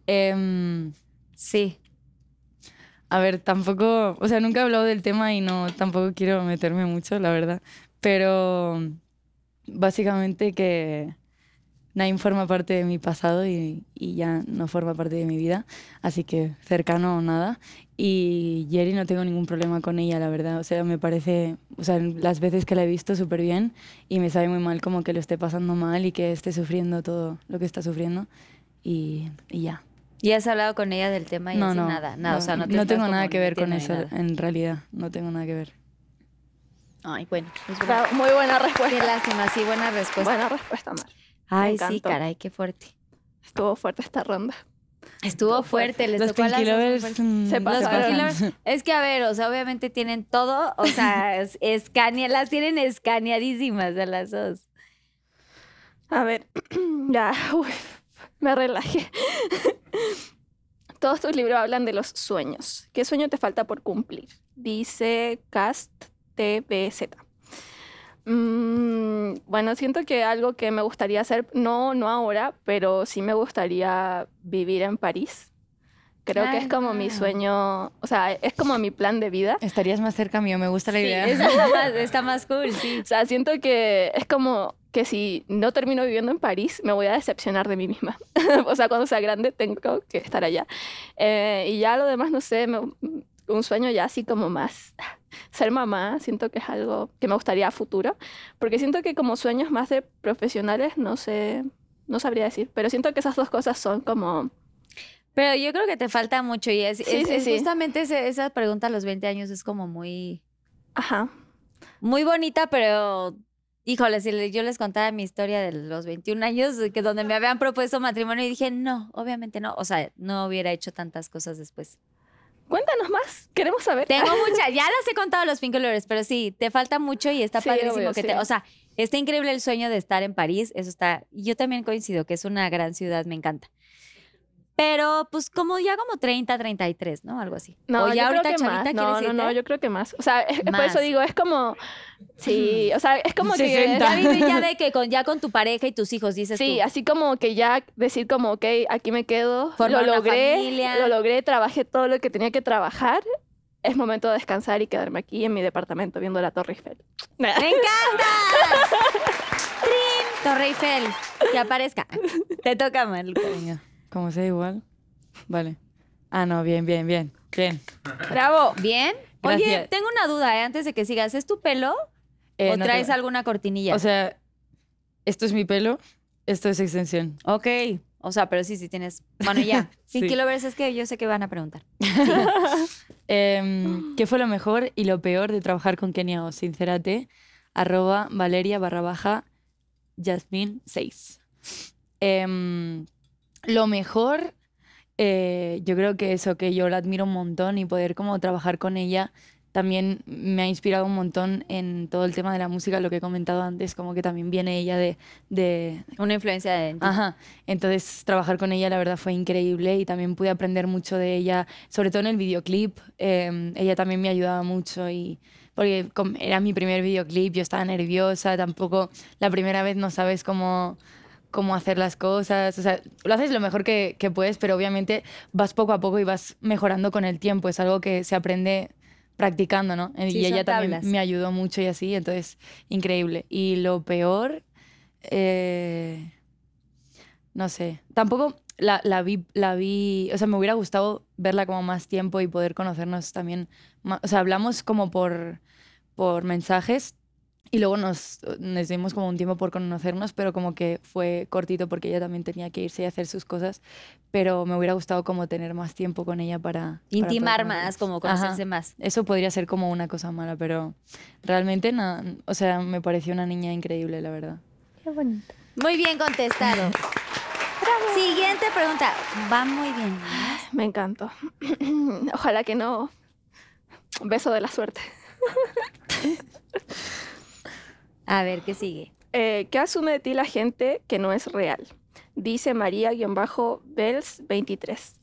Em, Sí. A ver, tampoco, o sea, nunca he hablado del tema y no, tampoco quiero meterme mucho, la verdad. Pero básicamente que Naim forma parte de mi pasado y, y ya no forma parte de mi vida, así que cercano o nada. Y Jerry no tengo ningún problema con ella, la verdad. O sea, me parece, o sea, las veces que la he visto súper bien y me sabe muy mal como que lo esté pasando mal y que esté sufriendo todo lo que está sufriendo. Y, y ya. ¿Y has hablado con ella del tema y No, así no. nada? Nada, o sea, no, te estás tengo nada que ver con eso, nada. en realidad. No tengo nada que ver. Ay, bueno. muy buena Qué respuesta. lástima, sí, buena respuesta. Buena respuesta, Mar. Ay, sí, caray, qué fuerte. Estuvo fuerte esta ronda. Estuvo fuerte, les Los tocó a las mm, Se Los pasaron. Pinky Lovers, es que a ver, o sea, obviamente tienen todo, o sea, las tienen escaneadísimas a las dos. A ver, ya, uy, me relajé. Todos tus libros hablan de los sueños. ¿Qué sueño te falta por cumplir? Dice Cast TBZ. Mm, bueno, siento que algo que me gustaría hacer, no, no ahora, pero sí me gustaría vivir en París. Creo que es como mi sueño, o sea, es como mi plan de vida. Estarías más cerca mío, me gusta la Sí, idea. está más, está más cool, sí. O sea, siento que es como que si no termino viviendo en París, me voy a decepcionar de mí misma. o sea, cuando sea grande tengo que estar allá. Eh, y ya lo demás, no sé, me- un sueño ya así como más ser mamá, siento que es algo que me gustaría a futuro, porque siento que como sueños más de profesionales, no sé, no sabría decir, pero siento que esas dos cosas son como... Pero yo creo que te falta mucho y es, Sí, es- sí, es sí. justamente ese- esa pregunta a los 20 años es como muy, Ajá. muy bonita, pero híjole, si yo les contara mi historia de los 21 años, que donde me habían propuesto matrimonio y dije, no, obviamente no, o sea, no hubiera hecho tantas cosas después. Cuéntanos más, queremos saber. Tengo muchas, ya las he contado los Pink Lovers, pero sí, te falta mucho y está Sí, padrísimo obvio, que sí. te, o sea, está increíble el sueño de estar en París, eso está, yo también coincido que es una gran ciudad, me encanta. Pero pues como ya como 30, 33, ¿no? Algo así. No, o yo ya creo ahorita que chavita más. No, no, no, yo creo que más. O sea, es- es por eso Más. digo, es como. Sí, o sea, es como que. 60. Ya vivir ya de que con ya con tu pareja y tus hijos dices Sí, tú. así como que ya decir como, ok, aquí me quedo, Formar lo una logré, familia. lo logré, trabajé todo lo que tenía que trabajar, es momento de descansar y quedarme aquí en mi departamento viendo la Torre Eiffel. ¡Me encanta! ¡Trin! Torre Eiffel, que aparezca. Te toca, Malu. Venga, como sea igual. Vale. Ah, no, bien, bien, bien. Bien. ¡Bravo! ¿Bien? Oye, Gracias. tengo una duda, ¿eh? antes de que sigas. ¿Es tu pelo Eh, o no te- traes alguna cortinilla? O sea, esto es mi pelo, esto es extensión. ok. O sea, pero sí, sí tienes... Bueno, ya. Sí. Pinky Lovers es que yo sé que van a preguntar. Em, ¿Qué fue lo mejor y lo peor de trabajar con Kenia O? Sincérate, arroba valeria barra baja Jasmine 6. Em, lo mejor, eh, yo creo que eso, que yo la admiro un montón y poder como trabajar con ella también me ha inspirado un montón en todo el tema de la música, lo que he comentado antes, como que también viene ella de, de, Una influencia de... en ti. Ajá, entonces trabajar con ella la verdad fue increíble y también pude aprender mucho de ella, sobre todo en el videoclip. eh, ella también me ayudaba mucho y porque era mi primer videoclip, yo estaba nerviosa, tampoco la primera vez no sabes cómo cómo hacer las cosas, o sea, lo haces lo mejor que, que puedes, pero obviamente vas poco a poco y vas mejorando con el tiempo, es algo que se aprende practicando, ¿no? Sí, y ella también tablas. me ayudó mucho y así, entonces, increíble. Y lo peor, eh, no sé, tampoco la, la vi, la vi, o sea, me hubiera gustado verla como más tiempo y poder conocernos también, o sea, hablamos como por, por mensajes y luego nos, nos dimos como un tiempo por conocernos, pero como que fue cortito porque ella también tenía que irse y hacer sus cosas, pero me hubiera gustado como tener más tiempo con ella para... para Intimar conocernos. más, como Ajá. conocerse más. Eso podría ser como una cosa mala, pero realmente, no, o sea, me pareció una niña increíble, la verdad. Qué bonito. Muy bien contestado. Siguiente pregunta. Va muy bien. Me encantó. Ojalá que no. Un beso de la suerte. A ver, ¿qué sigue? Eh, ¿Qué asume de ti la gente que no es real? Dice María-Bells23.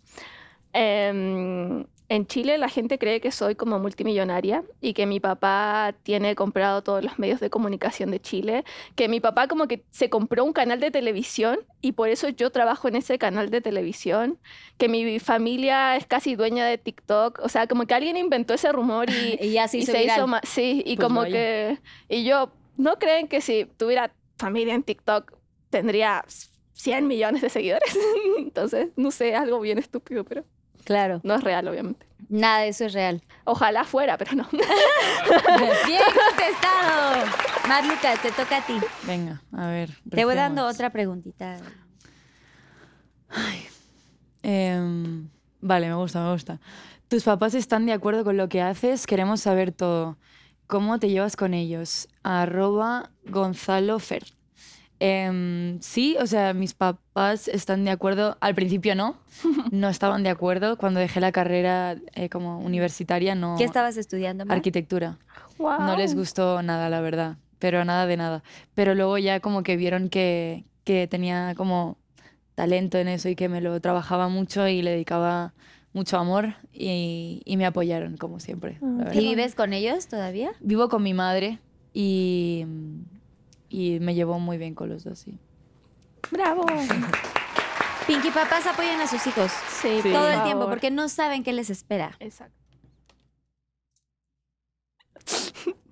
Em, en Chile la gente cree que soy como multimillonaria y que mi papá tiene comprado todos los medios de comunicación de Chile, que mi papá como que se compró un canal de televisión y por eso yo trabajo en ese canal de televisión, que mi familia es casi dueña de TikTok, o sea, como que alguien inventó ese rumor y, Y ya se y hizo se viral. hizo ma- sí, y Pues como vaya. que y yo no creen que si tuviera familia en TikTok tendría 100 millones de seguidores. Entonces, no sé, algo bien estúpido, pero Claro. no es real, obviamente. Nada de eso es real. Ojalá fuera, pero no. Bien contestado. Mar Lucas, te toca a ti. Venga, a ver. Te voy dando otra preguntita. Em, vale, me gusta, me gusta. ¿Tus papás están de acuerdo con lo que haces? Queremos saber todo. ¿Cómo te llevas con ellos? Arroba Gonzalo Fer. Em, sí, o sea, mis papás están de acuerdo. Al principio no, no estaban de acuerdo. Cuando dejé la carrera eh, como universitaria, no. ¿Qué estabas estudiando, Mar? Arquitectura. No Guau. les gustó nada, la verdad, pero nada de nada. Pero luego ya como que vieron que, que tenía como talento en eso y que me lo trabajaba mucho y le dedicaba mucho amor y, y me apoyaron, como siempre. verdad. ¿Y vives con ellos todavía? Vivo con mi madre y, y me llevo muy bien con los dos, sí. Bravo. Pinky papás apoyan a sus hijos Sí, Sí. todo el tiempo porque no saben qué les espera. Exacto.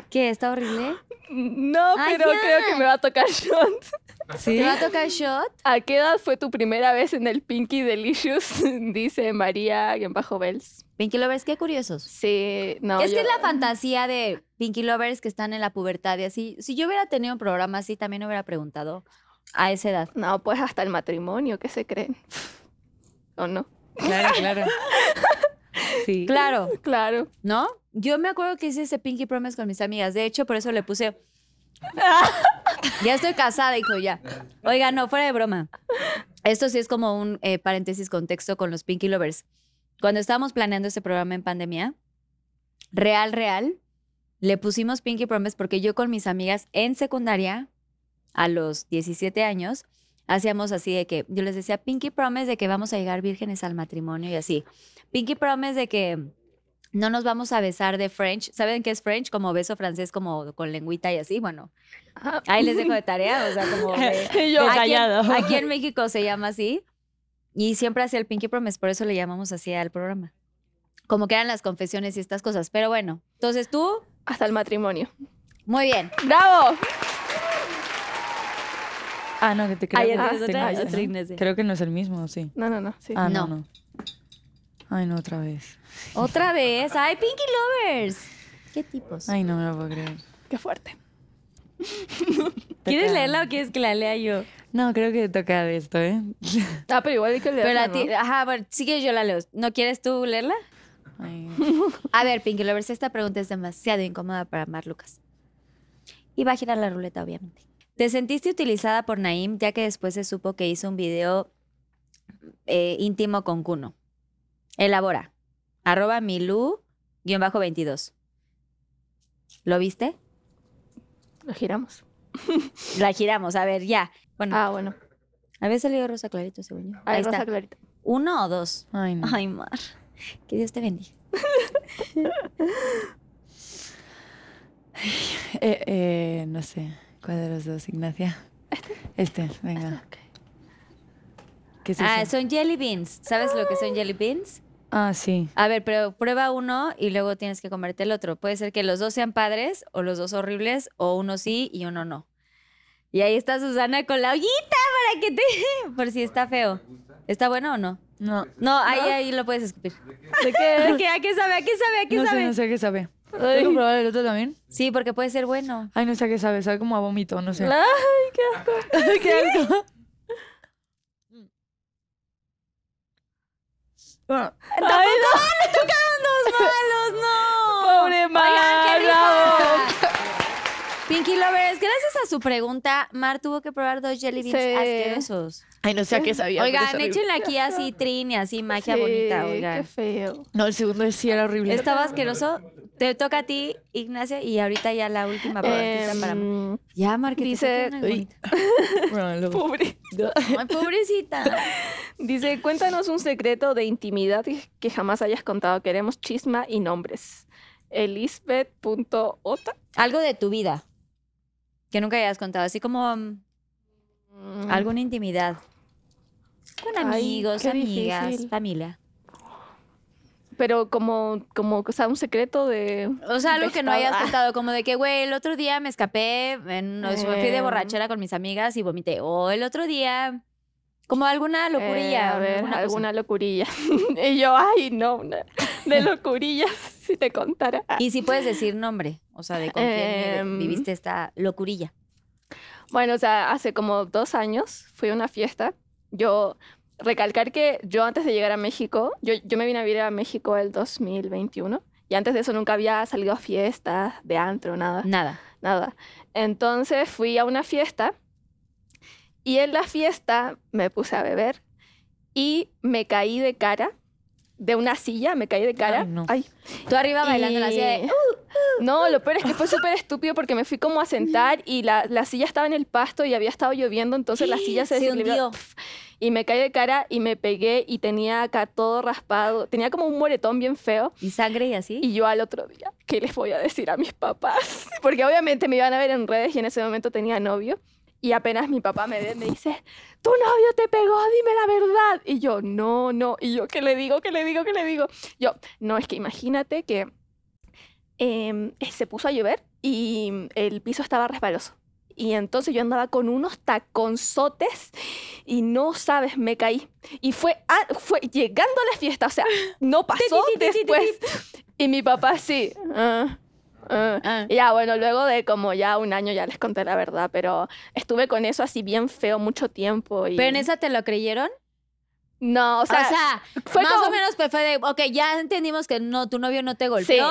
¿Qué? ¿Está horrible? No, Ay, pero ya. creo que me va a tocar shot. ¿Te va a tocar shot? ¿A qué edad fue tu primera vez en el Pinky Delicious? Dice María-Bells. Pinky Lovers, qué curiosos. Sí, no. es que es la fantasía de Pinky Lovers que están en la pubertad y así. Si yo hubiera tenido un programa así, también hubiera preguntado a esa edad. No, pues hasta el matrimonio, ¿qué se creen? ¿O no? Claro, claro. Sí. Claro, Claro. ¿no? Yo me acuerdo que hice ese Pinky Promise con mis amigas. De hecho, por eso le puse. ya estoy casada, hijo, ya. Oiga, no, fuera de broma. Esto sí es como un eh, paréntesis contexto con los Pinky Lovers. cuando estábamos planeando este programa en pandemia, real, real, le pusimos Pinky Promise porque yo con mis amigas en secundaria, a los 17 años, hacíamos así de que yo les decía Pinky Promise de que vamos a llegar vírgenes al matrimonio y así. Pinky Promise de que no nos vamos a besar de French. ¿Saben qué es French? Como beso francés, como con lengüita y así. Bueno, Ah, ahí les dejo de tarea. O sea, como. de- yo, aquí, en, callado. aquí en México se llama así. Y siempre hacía el Pinky Promise, por eso le llamamos así al programa. Como que eran las confesiones y estas cosas. Pero bueno, entonces tú, hasta el matrimonio. muy bien. ¡Bravo! Ah, no, que te creo Ah. Creo que no es el mismo, sí. No, no, no. Sí. Ah, no, No. no. Ay, no, otra vez. Otra vez. ¡Ay, Pinky Lovers! ¿Qué tipos? Ay, no me lo puedo creer. Qué fuerte. ¿Quieres leerla o quieres que la lea yo? No, creo que toca de esto, ¿eh? Ah, pero igual hay que Pero leerla, a ti, ¿no? ajá, bueno, sí que yo la leo. ¿No quieres tú leerla? Ay, A ver, Pinky Lovers, esta pregunta es demasiado incómoda para Mar Lucas. Y va a girar la ruleta, obviamente. ¿Te sentiste utilizada por Naim ya que después se supo que hizo un video eh, íntimo con Kuno? Elabora. Arroba Milu-22. ¿Lo viste? Lo giramos. La giramos, a ver, ya. Bueno, Ah, bueno. había salido Rosa Clarito, según yo. Ahí, Ahí Rosa está. Clarita. ¿Uno o dos? ay, no. Ay, Mar. Que Dios te bendiga. Eh, eh, no sé. ¿Cuál de los dos, Ignacia? Este, venga. ¿Qué es eso? Ah, son jelly beans. ¿Sabes lo que son jelly beans? Ah, sí. A ver, pero prueba uno y luego tienes que comerte el otro. Puede ser que los dos sean padres o los dos horribles o uno sí y uno no. Y ahí está Susana con la ollita para que te... Por si está feo. ¿Está bueno o no? No. No, ahí, ahí lo puedes escupir. ¿De qué? ¿A qué, a qué sabe? ¿A qué sabe? ¿A qué no sabe? sé, no sé a qué sabe. Ay. ¿Tengo que probar el otro también? Sí, porque puede ser bueno. Ay, no sé a qué sabe. Sabe como a vómito, no sé. Ay, qué asco. qué asco. ¡Le tocaron dos malos! ¡No! Pobre Oigan, qué Mar. Pinky Lovers, gracias a su pregunta, Mar tuvo que probar dos jelly beans Sí. asquerosos. Ay, no sé a qué sabía. Oigan, échenle aquí así trin y así magia Sí, bonita, Qué oigan. feo. No, el segundo sí era horrible. Estaba asqueroso. Te toca a ti, Ignacia, y ahorita ya la última para. Em, Ya, Mar, que te dice- Uy. pobre. Ay, pobrecita. Dice, cuéntanos un secreto de intimidad que jamás hayas contado. Queremos chisma y nombres. Elisbeth.ota. Algo de tu vida que nunca hayas contado, así como mm, alguna intimidad. Con amigos, amigas, difícil. familia. Pero como, como, o sea, un secreto de... O sea, algo que no hayas contado, como de que, güey, el otro día me escapé, en, sea, fui de borrachera con mis amigas y vomité. O el otro día, como alguna Eh, locurilla. a ver, alguna alguna locurilla. y yo, ay, no, una- de locurillas, si te contara. Y si puedes decir nombre, o sea, de con quién Em. viviste esta locurilla. Bueno, o sea, hace como dos años fui a una fiesta. Yo, recalcar que yo antes de llegar a México, yo, yo me vine a vivir a México el 2021 y antes de eso nunca había salido a fiestas, de antro, nada, Nada. nada. Entonces fui a una fiesta y en la fiesta me puse a beber y me caí de cara de una silla, me caí de cara. Ay, no. Ay, Tú arriba bailando la y- silla de... No, lo peor es que fue súper estúpido porque me fui como a sentar y la, la silla estaba en el pasto y había estado lloviendo, entonces la silla se Se desequilibró. Y me caí de cara y me pegué y tenía acá todo raspado. Tenía como un moretón bien feo. Y sangre y así. Y yo al otro día, ¿qué les voy a decir a mis papás? Porque obviamente me iban a ver en redes y en ese momento tenía novio. Y apenas mi papá me ve, me dice, tu novio te pegó, dime la verdad. Y yo, no, no. Y yo, ¿qué le digo? ¿Qué le digo? ¿Qué le digo? Yo, no, es que imagínate que em, se puso a llover y el piso estaba resbaloso. Y entonces yo andaba con unos taconzotes y no sabes, me caí. Y fue, a- fue llegando a la fiesta, o sea, no pasó después. Y mi papá sí. ah, Ah. Y Ya, bueno, luego de como ya un año ya les conté la verdad, pero estuve con eso así bien feo mucho tiempo. Y... ¿Pero en esa te lo creyeron? No, o O sea, sea, fue más como- o menos pues fue de, ok, ya entendimos que no, tu novio no te golpeó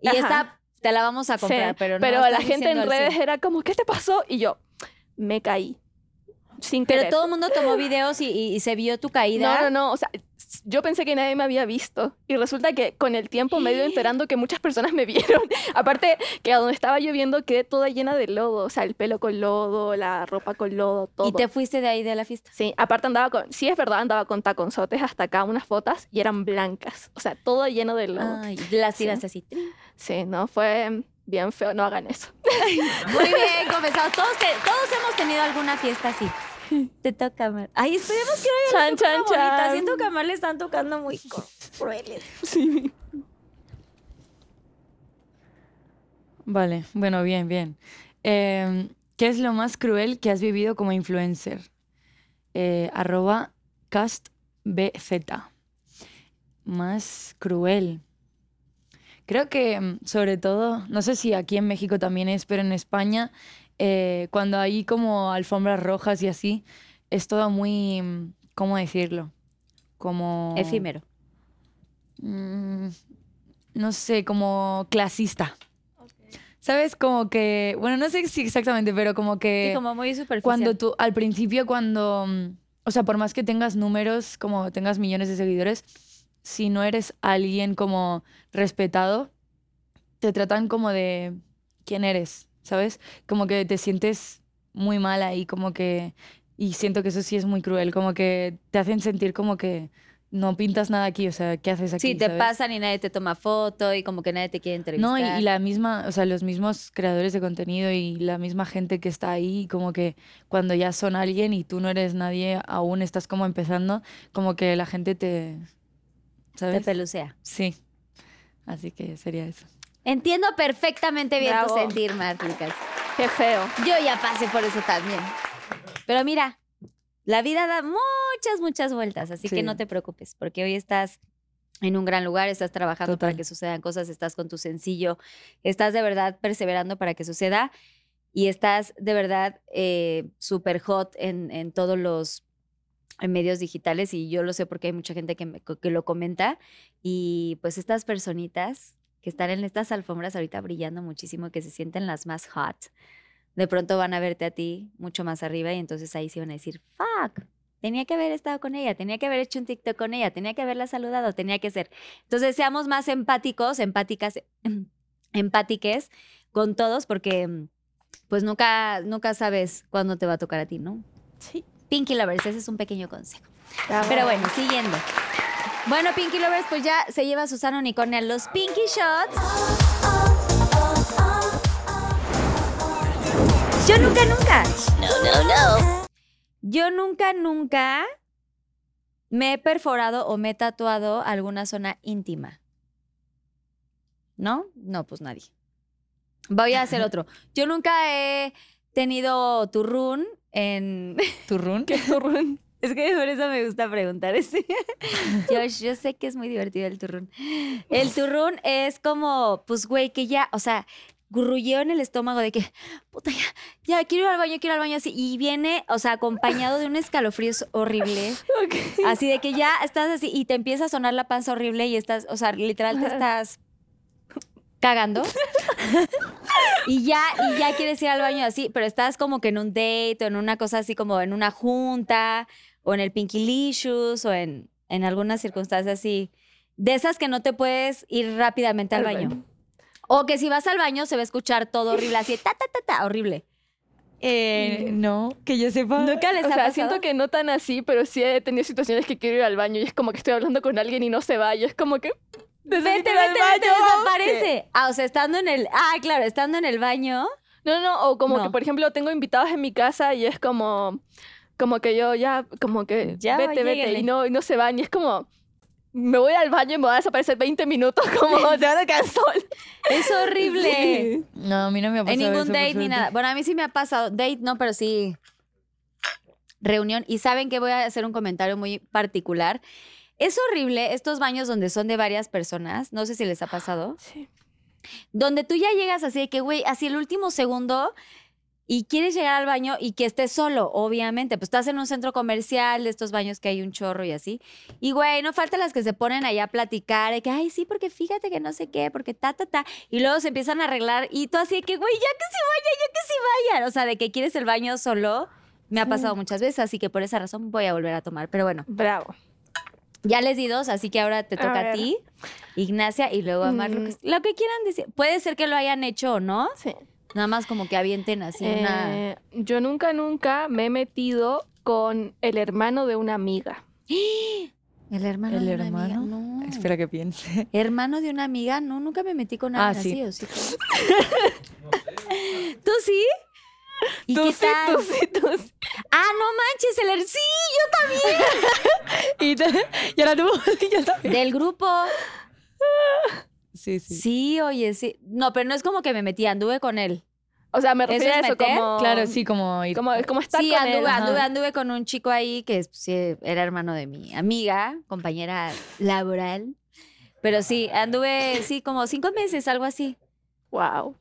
y Ajá. esta te la vamos a sí, comprar, pero no pero la gente en redes era como, ¿qué te pasó? Y yo, me caí. Sin Pero querer. todo el mundo tomó videos y, y- y se vio tu caída. No, no, no. O sea, yo pensé que nadie me había visto. Y resulta que con el tiempo me he ido enterando que muchas personas me vieron. Aparte, que a donde estaba lloviendo quedé toda llena de lodo. O sea, el pelo con lodo, la ropa con lodo, todo. Y te fuiste de ahí de la fiesta. Sí, aparte andaba con, sí es verdad, andaba con taconzotes hasta acá, unas botas, y eran blancas. O sea, todo lleno de lodo. Ay, las Sí. tiras así. Sí, no, fue bien feo, no hagan eso. Muy bien, confesado. Todos, te- todos hemos tenido alguna fiesta así. Te toca, Mar. Ay, esperemos que no haya Chan, chan, chan. Siento que a Mar le están tocando muy crueles. Sí. Vale, bueno, bien, bien. Eh, ¿Qué es lo más cruel que has vivido como influencer? Eh, arroba castbz. Más cruel. Creo que, mm, sobre todo, no sé si aquí en México también es, pero en España, eh, cuando hay como alfombras rojas y así, es todo muy, mm, ¿cómo decirlo? Como... Efímero. Mm, no sé, como clasista. ¿Sabes? Como que, bueno, no sé si exactamente, pero como que Sí, como muy superficial. cuando tú, al principio, cuando, o sea, por más que tengas números, como tengas millones de seguidores, si no eres alguien como respetado, te tratan como de quién eres, ¿sabes? Como que te sientes muy mal ahí, como que, y siento que eso sí es muy cruel, como que te hacen sentir como que no pintas nada aquí, o sea, ¿qué haces aquí? Sí, te ¿sabes? pasan y nadie te toma foto y como que nadie te quiere entrevistar. No, y, y la misma, o sea, los mismos creadores de contenido y la misma gente que está ahí, como que cuando ya son alguien y tú no eres nadie, aún estás como empezando, como que la gente te, Te ¿sabes? pelucea. Sí. Así que sería eso. Entiendo perfectamente bien tu sentir, Marticas. Qué feo. Yo ya pasé por eso también. Pero mira, la vida da muchas, muchas vueltas, así que no te preocupes, porque hoy estás en un gran lugar, estás trabajando para que sucedan cosas, estás con tu sencillo, estás de verdad perseverando para que suceda y estás de verdad eh, súper hot en, en todos los en medios digitales y yo lo sé porque hay mucha gente que, me- que lo comenta y pues estas personitas que están en estas alfombras ahorita brillando muchísimo, que se sienten las más hot, de pronto van a verte a ti mucho más arriba y entonces ahí sí van a decir, fuck, tenía que haber estado con ella, tenía que haber hecho un TikTok con ella, tenía que haberla saludado, tenía que ser. Entonces seamos más empáticos, empáticas, empátiques con todos porque pues nunca, nunca sabes cuándo te va a tocar a ti, ¿no? Sí. Pinky Lovers, ese es un pequeño consejo. Pero bueno, siguiendo. Bueno, Pinky Lovers, pues ya se lleva Susana Unicornia los Pinky Shots. Yo nunca, nunca. No, no, no. Yo nunca, nunca me he perforado o me he tatuado alguna zona íntima. ¿No? No, pues nadie. Voy a hacer otro. Yo nunca he tenido turrún en... ¿Turrún? Qué turrón. Es que por eso me gusta preguntar ese. Josh, yo sé que es muy divertido el turrún. El turrún es como, pues, güey, que ya, o sea, gurrulleo en el estómago de que, puta, ya, ya, quiero ir al baño, quiero ir al baño así. Y viene, o sea, acompañado de un escalofrío horrible. Así de que ya estás así y te empieza a sonar la panza horrible y estás, o sea, literal te estás cagando. y ya, y ya quieres ir al baño así, pero estás como que en un date o en una cosa así como en una junta o en el Pinkylicious o en, en algunas circunstancias así. De esas que no te puedes ir rápidamente al Al baño. baño. O que si vas al baño se va a escuchar todo horrible, así, ta, ta, ta, ta, horrible. Eh, no, que yo sepa. Nunca les O ha sea, pasado? siento que no tan así, pero sí he tenido situaciones que quiero ir al baño y es como que estoy hablando con alguien y no se va y es como que... Vete, "Necesito vete, vete, baño". desaparece. Ah, o sea, estando en el. Ah, claro, estando en el baño. No, no, o como No. que, por ejemplo, tengo invitados en mi casa y es como, como que yo ya, como que, Ya, vete, vete, y no, y no se van, y es como, me voy al baño y me voy a desaparecer 20 minutos, como se van a quedar sol. Es horrible. Sí. No, a mí no me ha pasado En ningún eso, date ni nada. Bueno, a mí sí me ha pasado. Date no, pero sí. Reunión. Y saben que voy a hacer un comentario muy particular. Es horrible estos baños donde son de varias personas. No sé si les ha pasado. Sí. Donde tú ya llegas así de que, güey, así el último segundo y quieres llegar al baño y que estés solo, obviamente. Pues estás en un centro comercial de estos baños que hay un chorro y así. Y, güey, no falta las que se ponen allá a platicar, de que, ay, sí, porque fíjate que no sé qué, porque ta, ta, ta. Y luego se empiezan a arreglar y tú así de que, güey, ya que se vayan, ya que se vayan. O sea, de que quieres el baño solo Me ha pasado muchas veces, así que por esa razón voy a volver a tomar. Pero bueno, Bravo. Ya les di dos, así que ahora te toca a, ti, Ignacia, y luego a Mar. Lo, Mm. que, lo que quieran decir. Puede ser que lo hayan hecho o no. Sí. Nada más como que avienten así una. Eh, yo nunca, nunca me he metido con el hermano de una amiga. El hermano ¿El de una amiga. hermano? No. Espera que piense. Hermano de una amiga, no, nunca me metí con Ah, alguien sí. así, ¿o sí? ¿Tú sí? ¿Y Tú qué sí, tal? tú sí, tú sí. Ah, no manches, el her- sí, yo y, te- y ahora tú, yo también. también. Del grupo. Sí, sí. Sí, oye, sí. No, pero no es como que me metí, anduve con él. O sea, me ¿Eso refiero es a eso meter? como... Claro, sí, como ir. Como, como estar Sí, con anduve, él. anduve, ajá. anduve con un chico ahí que sí, era hermano de mi amiga, compañera laboral. Pero sí, anduve, sí, como cinco meses, algo así. Wow.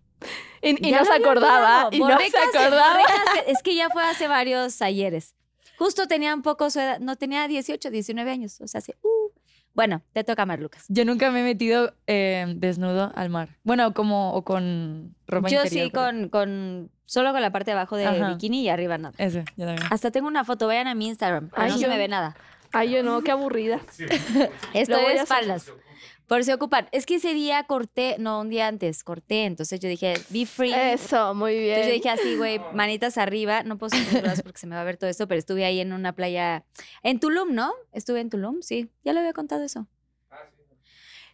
Y, y no se acordaba. Y no se acordaba. es que ya fue hace varios ayeres. Justo tenía un poco su edad, no tenía 18, 19 años. O sea, sí. uh. Bueno, te toca Mar Lucas. Yo nunca me he metido eh, desnudo al mar. Bueno, como o con ropa Yo interior. sí, pero- con, con solo con la parte de abajo de Ajá. bikini y arriba nada. Eso, yo también. Hasta tengo una foto, vayan a mi Instagram, Ay, no se yo- me ve nada. Ay, yo no, qué aburrida. Estoy voy de a hacer. Por si ocupan. Es que ese día corté, no, un día antes corté, entonces yo dije, be free. Eso, muy bien. Entonces yo dije así, güey, manitas arriba, no puedo subir porque se me va a ver todo esto, pero estuve ahí en una playa, en Tulum, ¿no? Estuve en Tulum, sí, ya lo había contado eso.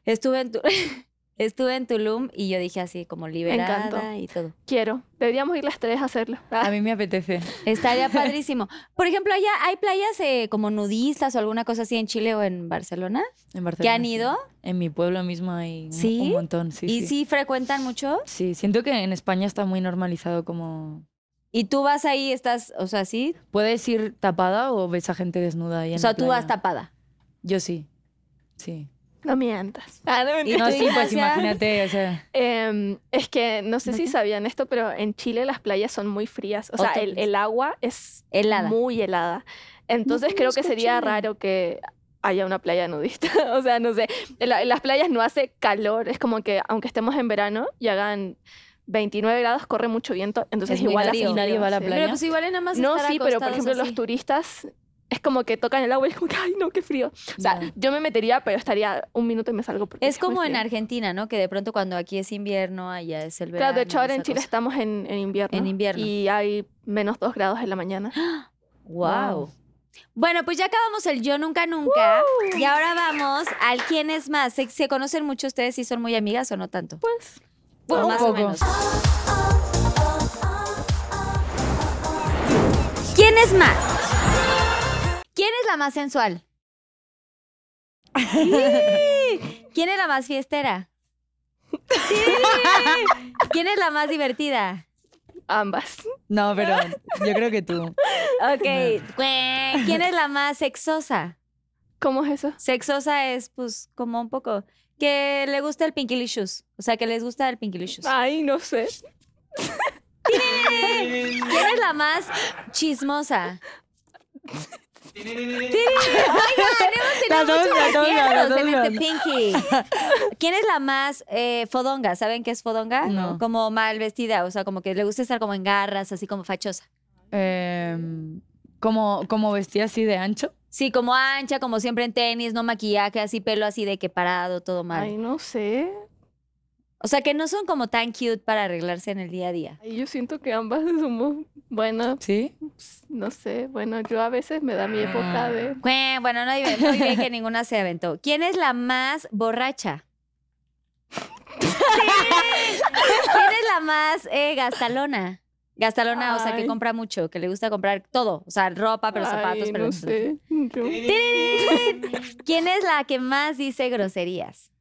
Estuve en, Tu- estuve en Tulum y yo dije así, como liberada encantó. y todo. Quiero. Deberíamos ir las tres a hacerlo. Ah, A mí me apetece. Estaría padrísimo. Por ejemplo, allá hay playas eh, como nudistas o alguna cosa así en Chile o en Barcelona. En Barcelona. han sí. ido? En mi pueblo mismo hay un- ¿Sí? un montón, sí. y sí. sí frecuentan mucho. Sí, siento que en España está muy normalizado como... Y tú vas ahí, estás, o sea, sí. ¿Puedes ir tapada o ves a gente desnuda ahí en O sea, la tú vas tapada. Yo sí. Sí. No mientas. Ah, no, ¿Y mentira. No, sí, pues imagínate, o sea... Em, es que no sé ¿No si sabían esto, pero en Chile las playas son muy frías. O sea, el, el agua es Helada. muy helada. Entonces creo que sería raro que haya una playa nudista. o sea, no sé. En, la- en las playas no hace calor. Es como que aunque estemos en verano y hagan 29 grados, corre mucho viento. Entonces Es igual hace Nadie va a la sí. playa. Pero pues igual es nada más No, estar sí, pero por ejemplo los así. turistas es como que tocan el agua y es como que, ay, no, qué frío. O sea, yo me metería, pero estaría un minuto y me salgo. porque Es como en. Argentina, ¿no? Que de pronto cuando aquí es invierno, allá es el verano. Claro, de hecho ahora en Chile cosa. estamos en, en invierno. En invierno. Y hay menos dos grados en la mañana. Wow. Wow. Bueno, pues ya acabamos el yo nunca nunca. Y ahora vamos al quién es más. ¿Se, se conocen mucho ustedes y son muy amigas o no tanto? Pues, O un más o poco. menos. ¿Quién es más? ¿Quién es la más sensual? ¿Quién es la más fiestera? ¿Quién es la más divertida? ambas. No, pero yo creo que tú. Ok. ¿Quién es la más sexosa? ¿Cómo es eso? Sexosa es, pues, como un poco. Que le gusta el Pinkilicious. O sea, que les gusta el Pinkilicious. Ay, no sé. ¿Quién es la más chismosa? Oigan, hemos tenido dos, muchos las dos, las aciertos dos, en este. Pinky. ¿Quién es la más eh, fodonga? ¿Saben qué es fodonga? No. Como mal vestida, o sea, como que le gusta estar como en garras, así como fachosa. Em, como, como vestía así de ancho. Sí, como ancha, como siempre en tenis, no maquillaje, así pelo así de que parado, todo mal. Ay, no sé. O sea, que no son como tan cute para arreglarse en el día a día. Ay, yo siento que ambas somos buenas. ¿Sí? No sé. Bueno, yo a veces me da mi época de. Bue- Bueno, no diré, no diré que ninguna se aventó. ¿Quién es la más borracha? ¿Quién es la más eh, gastalona? Gastalona, o sea, que compra mucho, que le gusta comprar todo. O sea, ropa, pero zapatos, Ay, pero... no sé. Yo- ¿Quién es la que más dice groserías?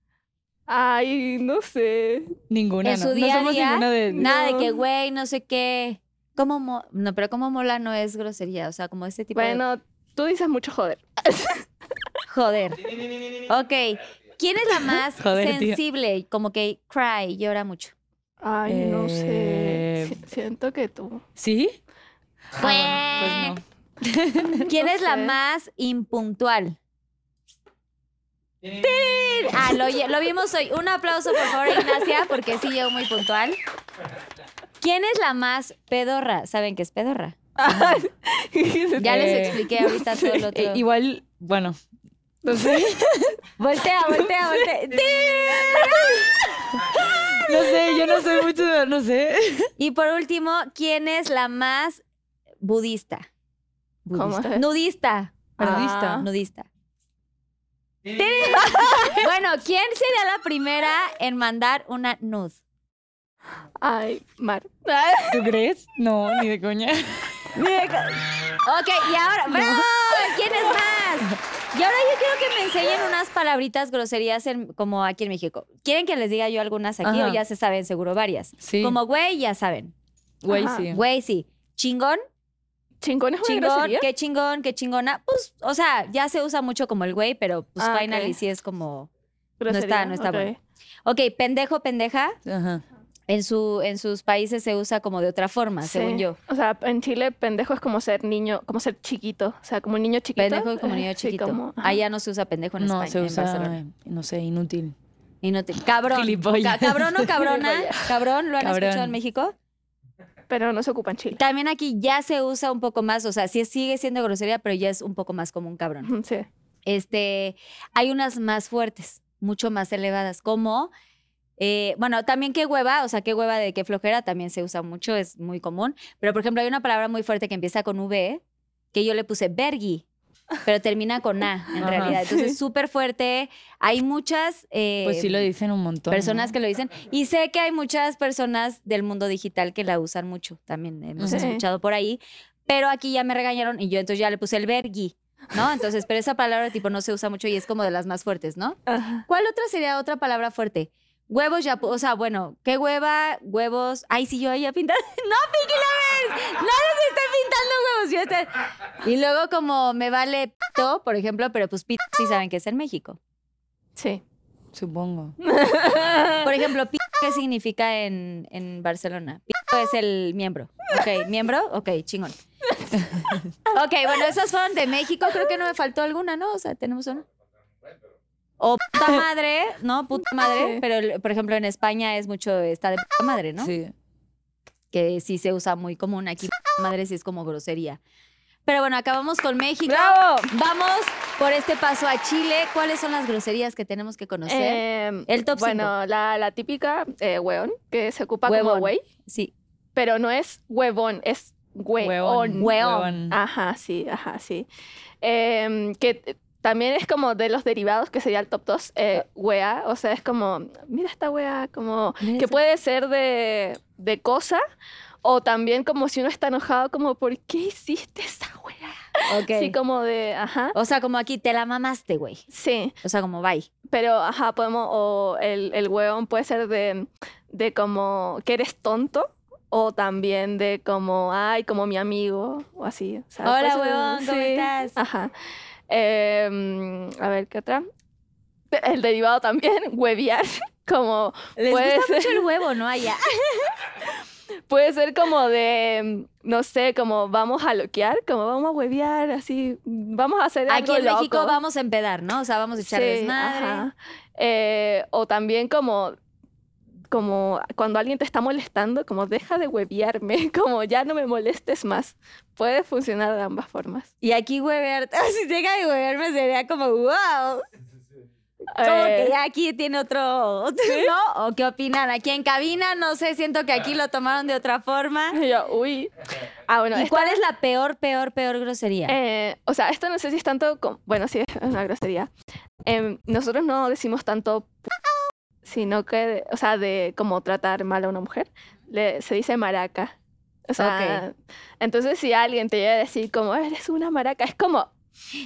Ay, no sé. Ninguna. en no. su día no somos día, ninguna de. nada de que, No. güey, no sé qué. ¿Cómo mo- no, pero como mola no es grosería, o sea, como este tipo de... Bueno, tú dices mucho joder. Joder. Ok. ¿Quién es la más Joder, tío. sensible? Como que cry, llora mucho. Ay, no sé. Eh, Si- Siento que tú. ¿Sí? Ah, pues no. ¿Quién No es la más impuntual? ¡Tin! Ah, lo, lo vimos hoy. Un aplauso, por favor, Ignacia, porque sí llegó muy puntual. ¿Quién es la más pedorra? ¿Saben qué es pedorra? Ya les Eh, expliqué ahorita todo lo otro. Eh, igual, bueno, no sé, Voltea, voltea, voltea. no sé, yo no sé mucho, de- no sé. Y por último, ¿quién es la más budista? ¿Cómo ¿Budista? es? Nudista. Nudista. Ah. Nudista. bueno, ¿quién sería la primera en mandar una nud? Ay, Mar. ¿Tú crees? No, ni de coña. Ok, y ahora, ¡bravo! ¿Quién es más? Y ahora yo quiero que me enseñen unas palabritas groserías en- como aquí en México. ¿Quieren que les diga yo algunas aquí Ajá. o ya se saben seguro varias? Sí. Como güey, ya saben. Güey, sí. Güey, sí. Chingón, Chingón es una chingón, grosería. qué chingón, qué chingona. Pues, o sea, ya se usa mucho como el güey, pero pues Ah, sí es como... Grosería, no está ok. bueno. Ok, pendejo, pendeja. Ajá. En, su, en sus países se usa como de otra forma, según yo. O sea, en Chile pendejo es como ser niño, como ser chiquito. O sea, como un niño chiquito. Pendejo como niño Eh, sí, chiquito. como-. Allá no se usa pendejo en No, España, se usa, no sé, inútil. Inútil. Cabrón. Gilipollas. Ca- Cabrón o cabrona. Cabrón, ¿lo han Cabrón. escuchado en México? Pero no se ocupa en Chile. También aquí ya se usa un poco más, o sea, sí sigue siendo grosería, pero ya es un poco más como un cabrón. Sí. Este, hay unas más fuertes, mucho más elevadas, como, eh, bueno, también qué hueva, o sea, qué hueva de qué flojera también se usa mucho, es muy común. Pero, por ejemplo, hay una palabra muy fuerte que empieza con V, que yo le puse vergi, pero termina con A, en Ajá. realidad. Entonces, súper fuerte. Hay muchas... eh, Pues sí lo dicen un montón. personas ¿no? que lo dicen. Y sé que hay muchas personas del mundo digital que la usan mucho. También hemos Sí. escuchado por ahí. Pero aquí ya me regañaron y yo entonces ya le puse el vergui, ¿no? Entonces, pero esa palabra tipo no se usa mucho y es como de las más fuertes, ¿no? Ajá. ¿Cuál otra sería otra palabra fuerte? Huevos ya, o sea, bueno, ¿qué hueva? Huevos. Ay, sí, yo ya pintar. ¡No, Pinky Lovers! ¡No les estoy pintando huevos! Yo estoy- Y luego, como me vale pito, por ejemplo, pero pues pito sí saben que es en México. Sí. Supongo. Por ejemplo, pito, ¿qué significa en, en Barcelona? Pito es el miembro. Ok, ¿miembro? Ok, chingón. Ok, bueno, esas fueron de México. Creo que no me faltó alguna, ¿no? O sea, tenemos una. O puta madre, ¿no? Puta madre. Pero, por ejemplo, en España es mucho, está de puta madre, ¿no? Sí. Que sí se usa muy común. Aquí puta madre sí es como grosería. Pero bueno, acabamos con México. ¡Bravo! Vamos por este paso a Chile. ¿Cuáles son las groserías que tenemos que conocer? Em, El top Bueno, la, la típica eh, hueón, que se ocupa Huevón. como güey, sí. pero no es huevón, es hueón. Huevón. Hueón. Ajá, sí, ajá, sí. Em, que también es como de los derivados, que sería el top 2, eh, wea. O sea, es como, mira esta wea, como que esa- puede ser de, de cosa, o también como si uno está enojado, como, ¿por qué hiciste esa wea? Ok. Sí, como de, ajá. O sea, como aquí te la mamaste, güey. Sí, O sea, como bye. pero, ajá, podemos, o el, el hueón puede ser de, de como que eres tonto. O también de como, ay, como mi amigo, o así. o sea, puede Hola, huevón, ¿cómo sí, estás? Ajá. Em, a ver, ¿qué otra? El derivado también, hueviar. Como Les puede gusta ser, mucho el huevo, ¿no? Allá. puede ser como de, no sé, como vamos a loquear, como vamos a hueviar, así, vamos a hacer Aquí algo en México loco. vamos a empedar, ¿no? O sea, vamos a echar Sí, desmadre. Eh, o también como, como cuando alguien te está molestando, como deja de hueviarme, como ya no me molestes más. Puede funcionar de ambas formas. Y aquí huevear, si deja de huevearme sería como, wow. Como Eh, que ya aquí tiene otro, otro, ¿no? ¿O qué opinan? Aquí en cabina, no sé, siento que aquí lo tomaron de otra forma. y yo, uy. Ah, bueno, ¿Y esta- cuál es la peor, peor, peor grosería? Eh, o sea, esto no sé si es tanto, como- bueno, sí es una grosería. Em, nosotros no decimos tanto, sino que, o sea, de como tratar mal a una mujer, le, se dice maraca. O sea, entonces si alguien te llega a decir como, eres una maraca, es como,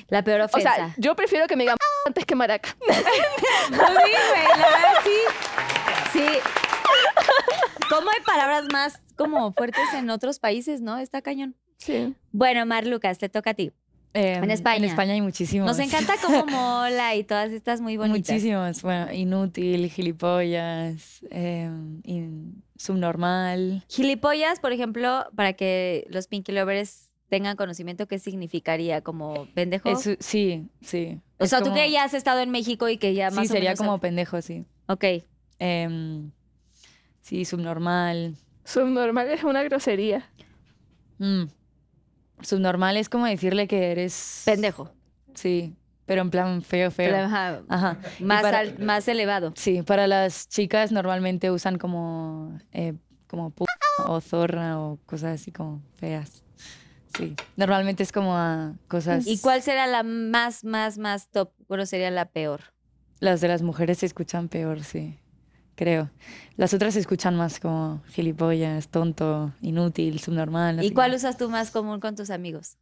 la peor o ofensa. sea, yo prefiero que me digan antes que maraca. Sí, güey, la verdad sí. Sí. ¿Cómo hay palabras más como fuertes en otros países, no? Está cañón. Sí. Bueno, Mar Lucas, te toca a ti. Eh, En España. En España hay muchísimos. Nos encanta cómo mola y todas estas muy bonitas. Muchísimos. Bueno, inútil, gilipollas, eh, in- subnormal. Gilipollas, por ejemplo, para que los Pinky Lovers tengan conocimiento, ¿qué significaría? ¿Como pendejo? Es- sí, sí. o Es sea, tú como- que ya has estado en México y que ya más Sí, o sería menos- como pendejo, sí. Ok. Em, sí, subnormal. Subnormal es una grosería. Mm, subnormal es como decirle que eres... Pendejo. Sí, pero en plan feo, feo. Pero, ajá, más, para- al- más elevado. Sí, para las chicas normalmente usan como, eh, como p o zorra o cosas así como feas. Sí, normalmente es como a cosas... ¿Y cuál será la más, más, más top? ¿Cuál sería la peor? Las de las mujeres se escuchan peor, sí, creo. Las otras se escuchan más como gilipollas, tonto, inútil, subnormal. no ¿Y cuál usas tú más común con tus amigos?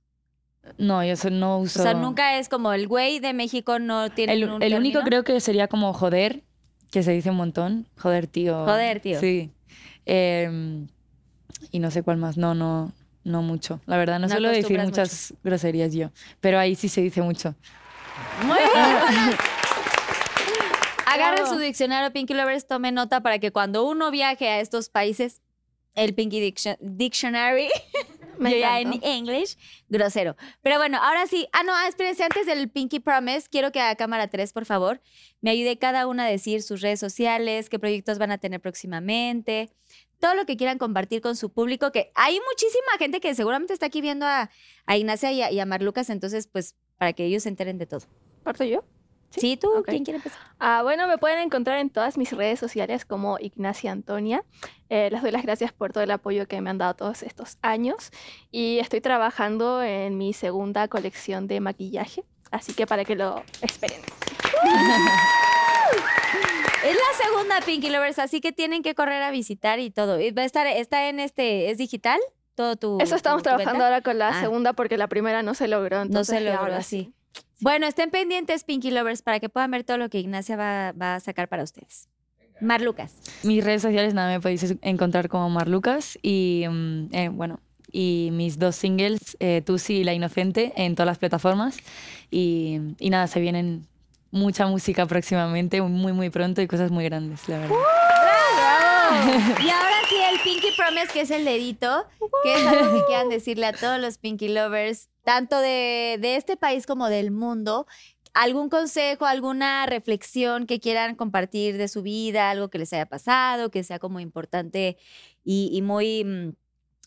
No, yo no O uso... sea, nunca es como el güey de México no tiene El, un el único creo que sería como joder, que se dice un montón. Joder, tío. Joder, tío. Sí. Em, y no sé cuál más. No, no, no mucho. La verdad, no, No suelo decir muchas groserías yo. Pero ahí sí se dice mucho. Muy bien. Agarren su diccionario Pinky Lovers, tome nota para que cuando uno viaje a estos países, el Pinky Diction- Dictionary, Me yo ya en. English, grosero. Pero bueno, ahora sí. Ah, no, espérense, antes del Pinky Promise, quiero que a cámara 3, por favor, me ayude cada una a decir sus redes sociales, qué proyectos van a tener próximamente, todo lo que quieran compartir con su público, que hay muchísima gente que seguramente está aquí viendo a, a Ignacia y a, y a Marlucas, entonces, pues, para que ellos se enteren de todo. ¿Parto yo? Sí, tú, Ok. ¿quién quiere empezar? Ah, bueno, me pueden encontrar en todas mis redes sociales como Ignacia Antonia. Eh, les doy las gracias por todo el apoyo que me han dado todos estos años. Y estoy trabajando en mi segunda colección de maquillaje, así que para que lo esperen. Es la segunda Pinky Lovers, así que tienen que correr a visitar y todo. Va a estar, está en este, ¿es digital? Todo tu. Eso estamos tu- tu trabajando venta? ahora con la Ah. segunda porque la primera no se logró. No entonces se logró ahora así. sí. Bueno, estén pendientes, Pinky Lovers, para que puedan ver todo lo que Ignacia va, va a sacar para ustedes. Marlucas. Mis redes sociales, nada, me podéis encontrar como Marlucas y, mm, eh, bueno, y mis dos singles, eh, Tusi y La Inocente, en todas las plataformas. Y, y nada, se vienen mucha música próximamente, muy, muy pronto y cosas muy grandes, la verdad. Y ahora sí, el Pinky Promise, que es el dedito, que es algo que quieran decirle a todos los Pinky Lovers, tanto de, de este país como del mundo. ¿Algún consejo, alguna reflexión que quieran compartir de su vida, algo que les haya pasado, que sea como importante y, y muy, mm,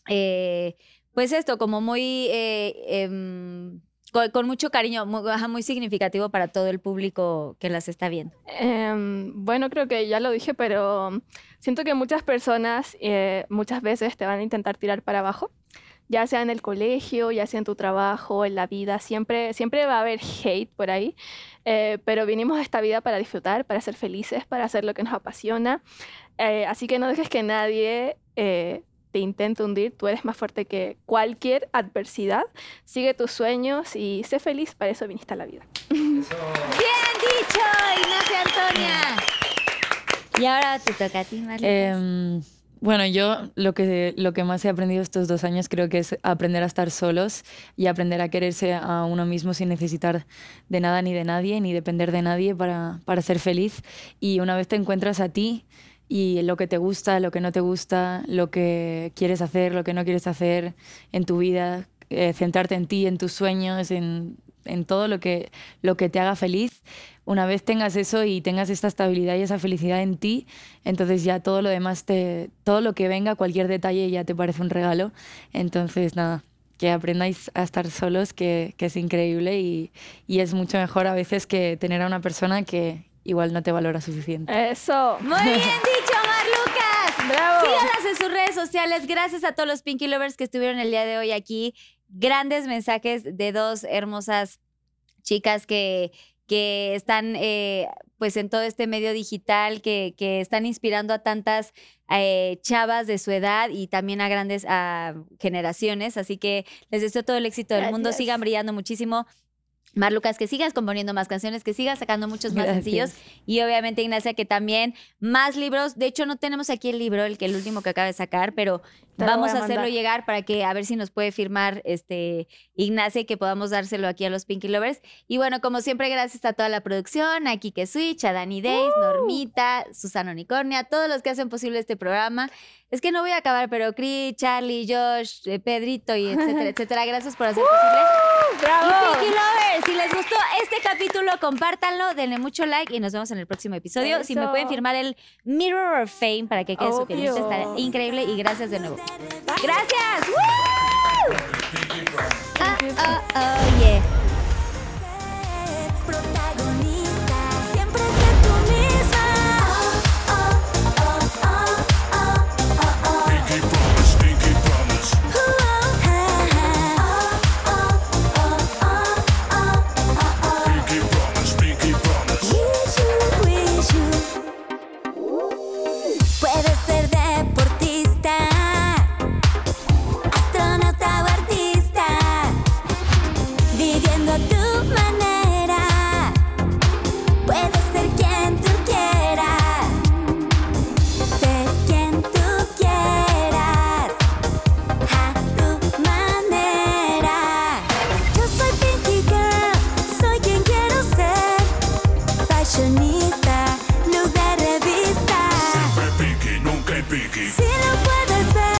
eh, pues esto, como muy, eh, em, con, mucho cariño, muy, muy significativo para todo el público que las está viendo? Em, bueno, creo que ya lo dije, pero siento que muchas personas eh, muchas veces te van a intentar tirar para abajo, ya sea en el colegio, ya sea en tu trabajo, en la vida, siempre, siempre va a haber hate por ahí, eh, pero vinimos a esta vida para disfrutar, para ser felices, para hacer lo que nos apasiona, Eh, así que no dejes que nadie te intente hundir, tú eres más fuerte que cualquier adversidad, sigue tus sueños y sé feliz, para eso viniste a la vida. Bien dicho, Ignacia Antonia. Y ahora te toca a ti. Em, bueno, yo lo que, lo que más he aprendido estos dos años creo que es aprender a estar solos y aprender a quererse a uno mismo sin necesitar de nada ni de nadie, ni depender de nadie para, para ser feliz. Y una vez te encuentras a ti y lo que te gusta, lo que no te gusta, lo que quieres hacer, lo que no quieres hacer en tu vida, eh, centrarte en ti, en tus sueños, en, en todo lo que, lo que te haga feliz. Una vez tengas eso y tengas esta estabilidad y esa felicidad en ti, entonces ya todo lo demás, te, todo lo que venga, cualquier detalle ya te parece un regalo. Entonces, nada, que aprendáis a estar solos, que, que es increíble y, y es mucho mejor a veces que tener a una persona que igual no te valora suficiente. Eso. Muy bien dicho, Marlucas. Bravo. Síganlas en sus redes sociales. Gracias a todos los Pinky Lovers que estuvieron el día de hoy aquí. Grandes mensajes de dos hermosas chicas que, que están eh, pues en todo este medio digital, que, que están inspirando a tantas eh, chavas de su edad y también a grandes a generaciones. Así que les deseo todo el éxito del mundo. Sigan brillando muchísimo. Marlucas, que sigas componiendo más canciones, que sigas sacando muchos más Gracias. sencillos. Y obviamente, Ignacia, que también más libros. De hecho, no tenemos aquí el libro, el que el último que acaba de sacar, pero Te vamos a, a hacerlo llegar para que a ver si nos puede firmar este Ignacia y que podamos dárselo aquí a los Pinky Lovers. Y bueno, como siempre, gracias a toda la producción, a Kike Switch, a Dani Days, Normita, Susana Unicornia, a todos los que hacen posible este programa. Es que no voy a acabar, pero Cris, Charlie, Josh, eh, Pedrito y etcétera, etcétera. Gracias por hacer posible. Y ¡Bravo! Pinky Lovers, si les gustó este capítulo, compártanlo, denle mucho like y nos vemos en el próximo episodio. Si me pueden firmar el Mirror of Fame para que quede su Obvio. estará increíble y gracias de nuevo. Gracias. ¡Woo! oh,